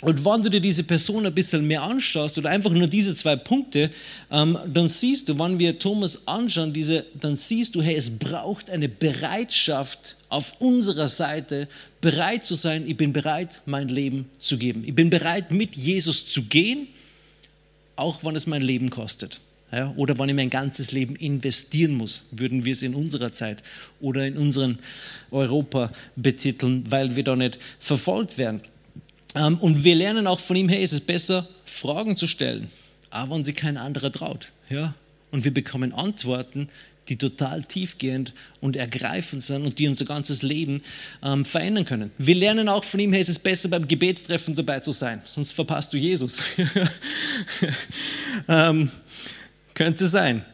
Und wenn du dir diese Person ein bisschen mehr anschaust oder einfach nur diese zwei Punkte, ähm, dann siehst du, wenn wir Thomas anschauen, diese, dann siehst du, hey, es braucht eine Bereitschaft auf unserer Seite, bereit zu sein, ich bin bereit, mein Leben zu geben. Ich bin bereit, mit Jesus zu gehen, auch wenn es mein Leben kostet. Ja, oder wenn ich mein ganzes Leben investieren muss, würden wir es in unserer Zeit oder in unserem Europa betiteln, weil wir da nicht verfolgt werden. Ähm, und wir lernen auch von ihm, hey, es ist besser, Fragen zu stellen, auch wenn sie kein anderer traut. Ja? Und wir bekommen Antworten, die total tiefgehend und ergreifend sind und die unser ganzes Leben ähm, verändern können. Wir lernen auch von ihm, hey, es ist besser beim Gebetstreffen dabei zu sein, sonst verpasst du Jesus. [laughs] ähm, könnte sein.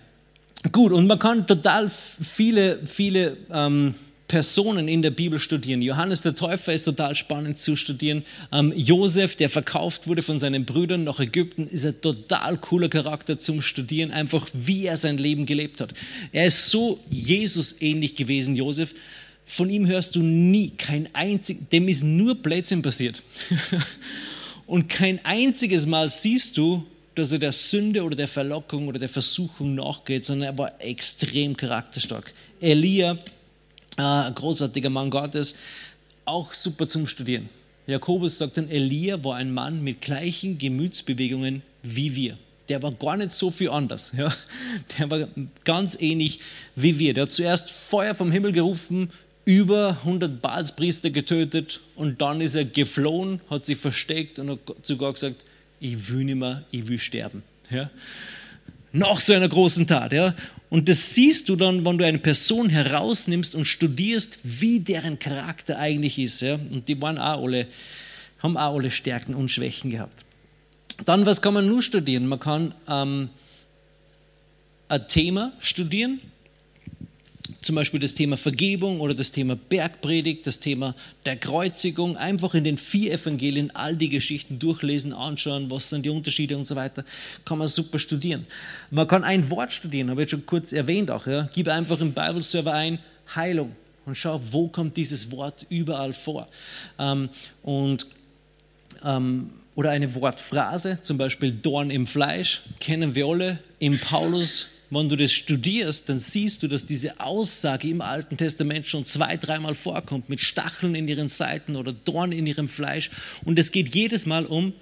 Gut, und man kann total viele, viele ähm, Personen in der Bibel studieren. Johannes der Täufer ist total spannend zu studieren. Ähm, Josef, der verkauft wurde von seinen Brüdern nach Ägypten, ist ein total cooler Charakter zum Studieren, einfach wie er sein Leben gelebt hat. Er ist so Jesus ähnlich gewesen, Josef. Von ihm hörst du nie, kein einzig, dem ist nur Blödsinn passiert. [laughs] Und kein einziges Mal siehst du, dass er der Sünde oder der Verlockung oder der Versuchung nachgeht, sondern er war extrem charakterstark. Elia äh, großartiger Mann Gottes, auch super zum Studieren. Jakobus sagt dann, Elia war ein Mann mit gleichen Gemütsbewegungen wie wir. Der war gar nicht so viel anders. Ja. Der war ganz ähnlich wie wir. Der hat zuerst Feuer vom Himmel gerufen, über 100 Balspriester getötet und dann ist er geflohen, hat sich versteckt und hat sogar gesagt, ich will nicht mehr, ich will sterben. Ja. Nach so einer großen Tat. Ja. Und das siehst du dann, wenn du eine Person herausnimmst und studierst, wie deren Charakter eigentlich ist. Ja? Und die waren auch alle, haben auch alle Stärken und Schwächen gehabt. Dann, was kann man nur studieren? Man kann ähm, ein Thema studieren, zum Beispiel das Thema Vergebung oder das Thema Bergpredigt, das Thema der Kreuzigung, einfach in den vier Evangelien all die Geschichten durchlesen, anschauen, was sind die Unterschiede und so weiter, kann man super studieren. Man kann ein Wort studieren, habe ich schon kurz erwähnt auch. Ja. Gib einfach im Bible Server ein Heilung und schau, wo kommt dieses Wort überall vor. Ähm, und ähm, oder eine Wortphrase, zum Beispiel Dorn im Fleisch, kennen wir alle. Im Paulus wenn du das studierst, dann siehst du, dass diese Aussage im Alten Testament schon zwei, dreimal vorkommt, mit Stacheln in ihren Seiten oder Dorn in ihrem Fleisch. Und es geht jedes Mal um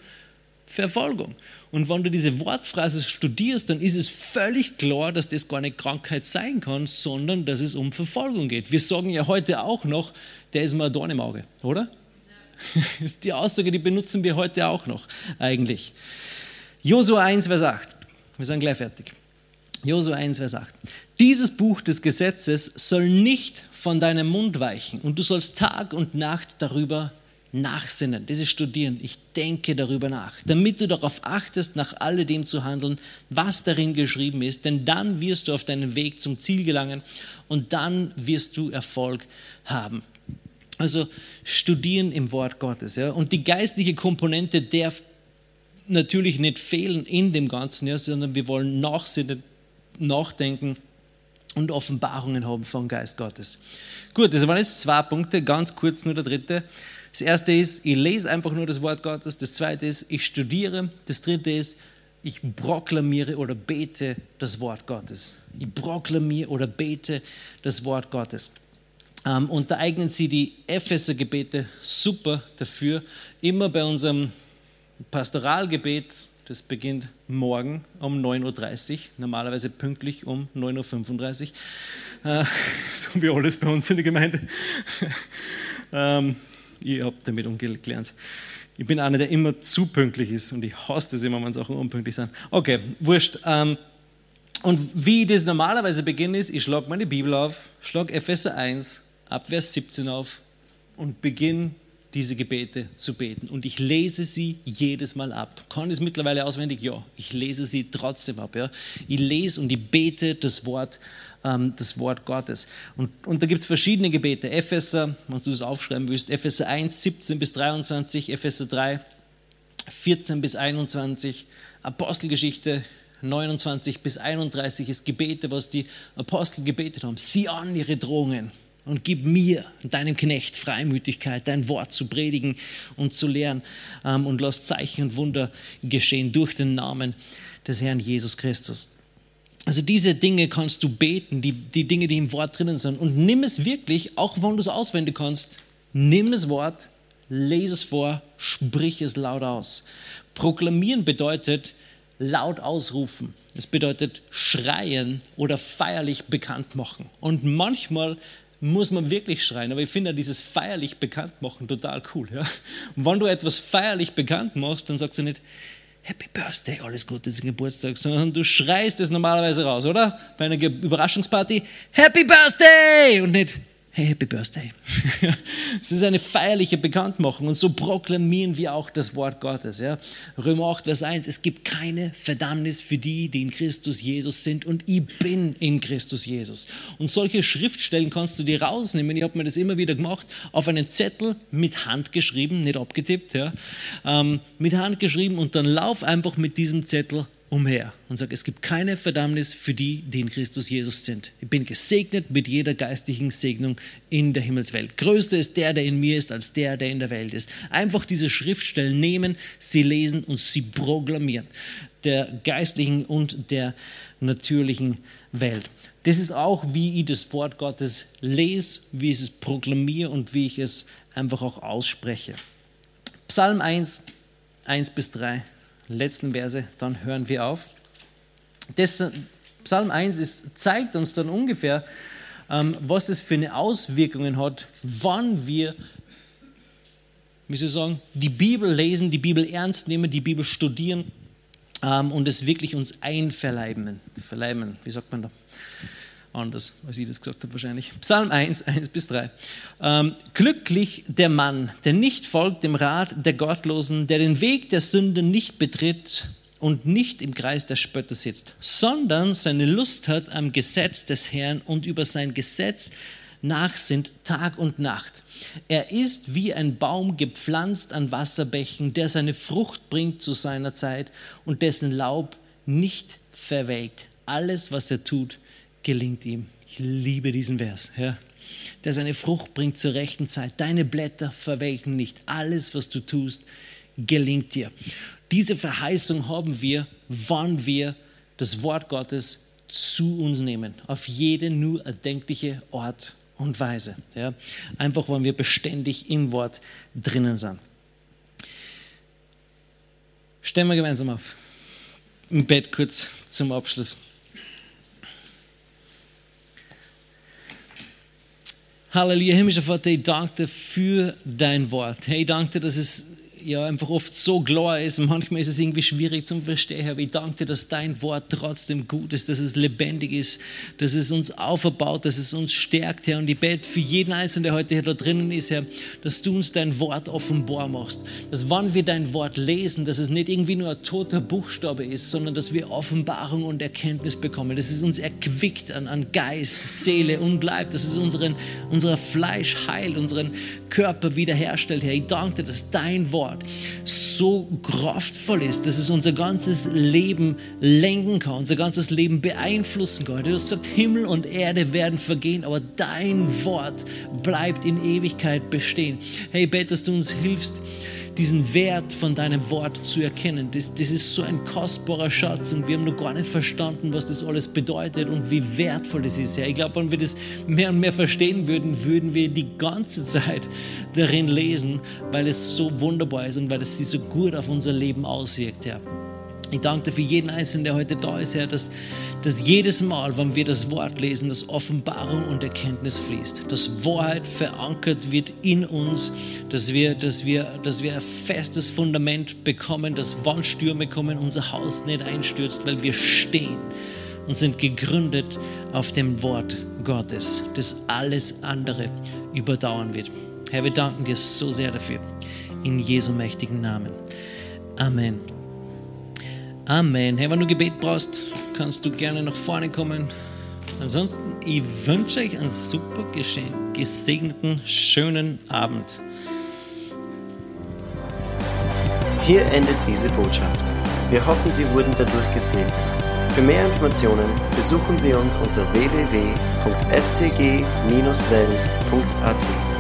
Verfolgung. Und wenn du diese Wortphrase studierst, dann ist es völlig klar, dass das gar nicht Krankheit sein kann, sondern dass es um Verfolgung geht. Wir sagen ja heute auch noch, der ist mal ein Dorn im Auge, oder? Ja. Das [laughs] ist die Aussage, die benutzen wir heute auch noch eigentlich. Josua 1, Vers 8. Wir sind gleich fertig. Josua 1, Vers 8. Dieses Buch des Gesetzes soll nicht von deinem Mund weichen und du sollst Tag und Nacht darüber nachsinnen, dieses Studieren. Ich denke darüber nach, damit du darauf achtest, nach alledem zu handeln, was darin geschrieben ist, denn dann wirst du auf deinem Weg zum Ziel gelangen und dann wirst du Erfolg haben. Also studieren im Wort Gottes. Ja? Und die geistliche Komponente darf natürlich nicht fehlen in dem Ganzen, ja, sondern wir wollen nachsinnen, nachdenken und Offenbarungen haben vom Geist Gottes. Gut, das waren jetzt zwei Punkte, ganz kurz nur der dritte. Das erste ist, ich lese einfach nur das Wort Gottes. Das zweite ist, ich studiere. Das dritte ist, ich proklamiere oder bete das Wort Gottes. Ich proklamiere oder bete das Wort Gottes. Ähm, und da eignen sie die Epheser-Gebete super dafür. Immer bei unserem Pastoralgebet das beginnt morgen um 9.30 Uhr, normalerweise pünktlich um 9.35 Uhr. Äh, [laughs] so wie alles bei uns in der Gemeinde. [laughs] ähm, ihr habt damit umgelernt. Ich bin einer, der immer zu pünktlich ist und ich hasse es immer, wenn Sachen unpünktlich sind. Okay, wurscht. Ähm, und wie das normalerweise beginnt ist, ich schlage meine Bibel auf, schlage Epheser 1, ab Vers 17 auf und beginne diese Gebete zu beten. Und ich lese sie jedes Mal ab. Kann es mittlerweile auswendig? Ja, ich lese sie trotzdem ab. Ja. Ich lese und ich bete das Wort, ähm, das Wort Gottes. Und, und da gibt es verschiedene Gebete. Epheser, wenn du das aufschreiben willst, Epheser 1, 17 bis 23, Epheser 3, 14 bis 21, Apostelgeschichte 29 bis 31 ist Gebete, was die Apostel gebetet haben. Sieh an ihre Drohungen und gib mir, deinem Knecht, Freimütigkeit, dein Wort zu predigen und zu lehren. Ähm, und lass Zeichen und Wunder geschehen durch den Namen des Herrn Jesus Christus. Also diese Dinge kannst du beten, die, die Dinge, die im Wort drinnen sind. Und nimm es wirklich, auch wenn du es auswendig kannst, nimm das Wort, lese es vor, sprich es laut aus. Proklamieren bedeutet laut ausrufen. Es bedeutet schreien oder feierlich bekannt machen. Und manchmal muss man wirklich schreien. Aber ich finde dieses feierlich bekannt machen total cool. Ja? Und wenn du etwas feierlich bekannt machst, dann sagst du nicht, Happy Birthday, alles Gute zum Geburtstag, sondern du schreist es normalerweise raus, oder? Bei einer Überraschungsparty, Happy Birthday! Und nicht, hey, Happy Birthday. [laughs] es ist eine feierliche Bekanntmachung und so proklamieren wir auch das Wort Gottes. Ja? Römer 8, Vers 1, es gibt keine Verdammnis für die, die in Christus Jesus sind und ich bin in Christus Jesus. Und solche Schriftstellen kannst du dir rausnehmen, ich habe mir das immer wieder gemacht, auf einen Zettel mit Hand geschrieben, nicht abgetippt, ja? Ähm, mit Hand geschrieben und dann lauf einfach mit diesem Zettel umher und sage, es gibt keine Verdammnis für die, die in Christus Jesus sind. Ich bin gesegnet mit jeder geistlichen Segnung in der Himmelswelt. Größter ist der, der in mir ist, als der, der in der Welt ist. Einfach diese Schriftstellen nehmen, sie lesen und sie proklamieren. Der geistlichen und der natürlichen Welt. Das ist auch, wie ich das Wort Gottes lese, wie ich es proklamiere und wie ich es einfach auch ausspreche. Psalm 1, 1 bis 3 letzten Verse, dann hören wir auf. Das, Psalm 1 ist, zeigt uns dann ungefähr, ähm, was das für eine Auswirkungen hat, wann wir, wie soll ich sagen, die Bibel lesen, die Bibel ernst nehmen, die Bibel studieren ähm, und es wirklich uns einverleiben. Verleiben, wie sagt man da? Anders, als ich das gesagt habe wahrscheinlich. Psalm 1, 1 bis 3. Ähm, Glücklich der Mann, der nicht folgt dem Rat der Gottlosen, der den Weg der Sünde nicht betritt und nicht im Kreis der Spötter sitzt, sondern seine Lust hat am Gesetz des Herrn und über sein Gesetz nachsinnt Tag und Nacht. Er ist wie ein Baum gepflanzt an Wasserbächen, der seine Frucht bringt zu seiner Zeit und dessen Laub nicht verwelkt. Alles, was er tut, gelingt ihm. Ich liebe diesen Vers. Ja. Der seine Frucht bringt zur rechten Zeit. Deine Blätter verwelken nicht. Alles, was du tust, gelingt dir. Diese Verheißung haben wir, wann wir das Wort Gottes zu uns nehmen. Auf jede nur erdenkliche Ort und Weise. Ja. Einfach, wenn wir beständig im Wort drinnen sind. Stellen wir gemeinsam auf. Im Bett kurz zum Abschluss. Halleluja, himmlischer Vater, ich danke dir für dein Wort. Hey, ich danke dir, dass es ja einfach oft so klar ist. Manchmal ist es irgendwie schwierig zum Verstehen, aber ich danke dir, dass dein Wort trotzdem gut ist, dass es lebendig ist, dass es uns aufbaut, dass es uns stärkt, Herr. Und ich bete für jeden Einzelnen, der heute hier da drinnen ist, Herr, dass du uns dein Wort offenbar machst. Dass wann wir dein Wort lesen, dass es nicht irgendwie nur ein toter Buchstabe ist, sondern dass wir Offenbarung und Erkenntnis bekommen. Dass es uns erquickt an, an Geist, Seele und Leib, dass es unseren, unser Fleisch heilt, unseren Körper wiederherstellt, Herr. Ich danke dir, dass dein Wort Wort so kraftvoll ist, dass es unser ganzes Leben lenken kann, unser ganzes Leben beeinflussen kann. Du hast gesagt, Himmel und Erde werden vergehen, aber dein Wort bleibt in Ewigkeit bestehen. Hey, bete, dass du uns hilfst, diesen Wert von deinem Wort zu erkennen. Das, das ist so ein kostbarer Schatz und wir haben noch gar nicht verstanden, was das alles bedeutet und wie wertvoll es ist. Ja, ich glaube, wenn wir das mehr und mehr verstehen würden, würden wir die ganze Zeit [laughs] darin lesen, weil es so wunderbar ist und weil es sich so gut auf unser Leben auswirkt. Ja. Ich danke dir für jeden Einzelnen, der heute da ist, Herr, dass, dass jedes Mal, wenn wir das Wort lesen, dass Offenbarung und Erkenntnis fließt, dass Wahrheit verankert wird in uns, dass wir, dass wir, dass wir ein festes Fundament bekommen, dass Wandstürme kommen, unser Haus nicht einstürzt, weil wir stehen und sind gegründet auf dem Wort Gottes, das alles andere überdauern wird. Herr, wir danken dir so sehr dafür. In Jesu mächtigen Namen. Amen. Amen. Hey, wenn du Gebet brauchst, kannst du gerne nach vorne kommen. Ansonsten, ich wünsche euch einen super gesegneten, schönen Abend. Hier endet diese Botschaft. Wir hoffen, Sie wurden dadurch gesegnet. Für mehr Informationen besuchen Sie uns unter www.fcg-wells.at.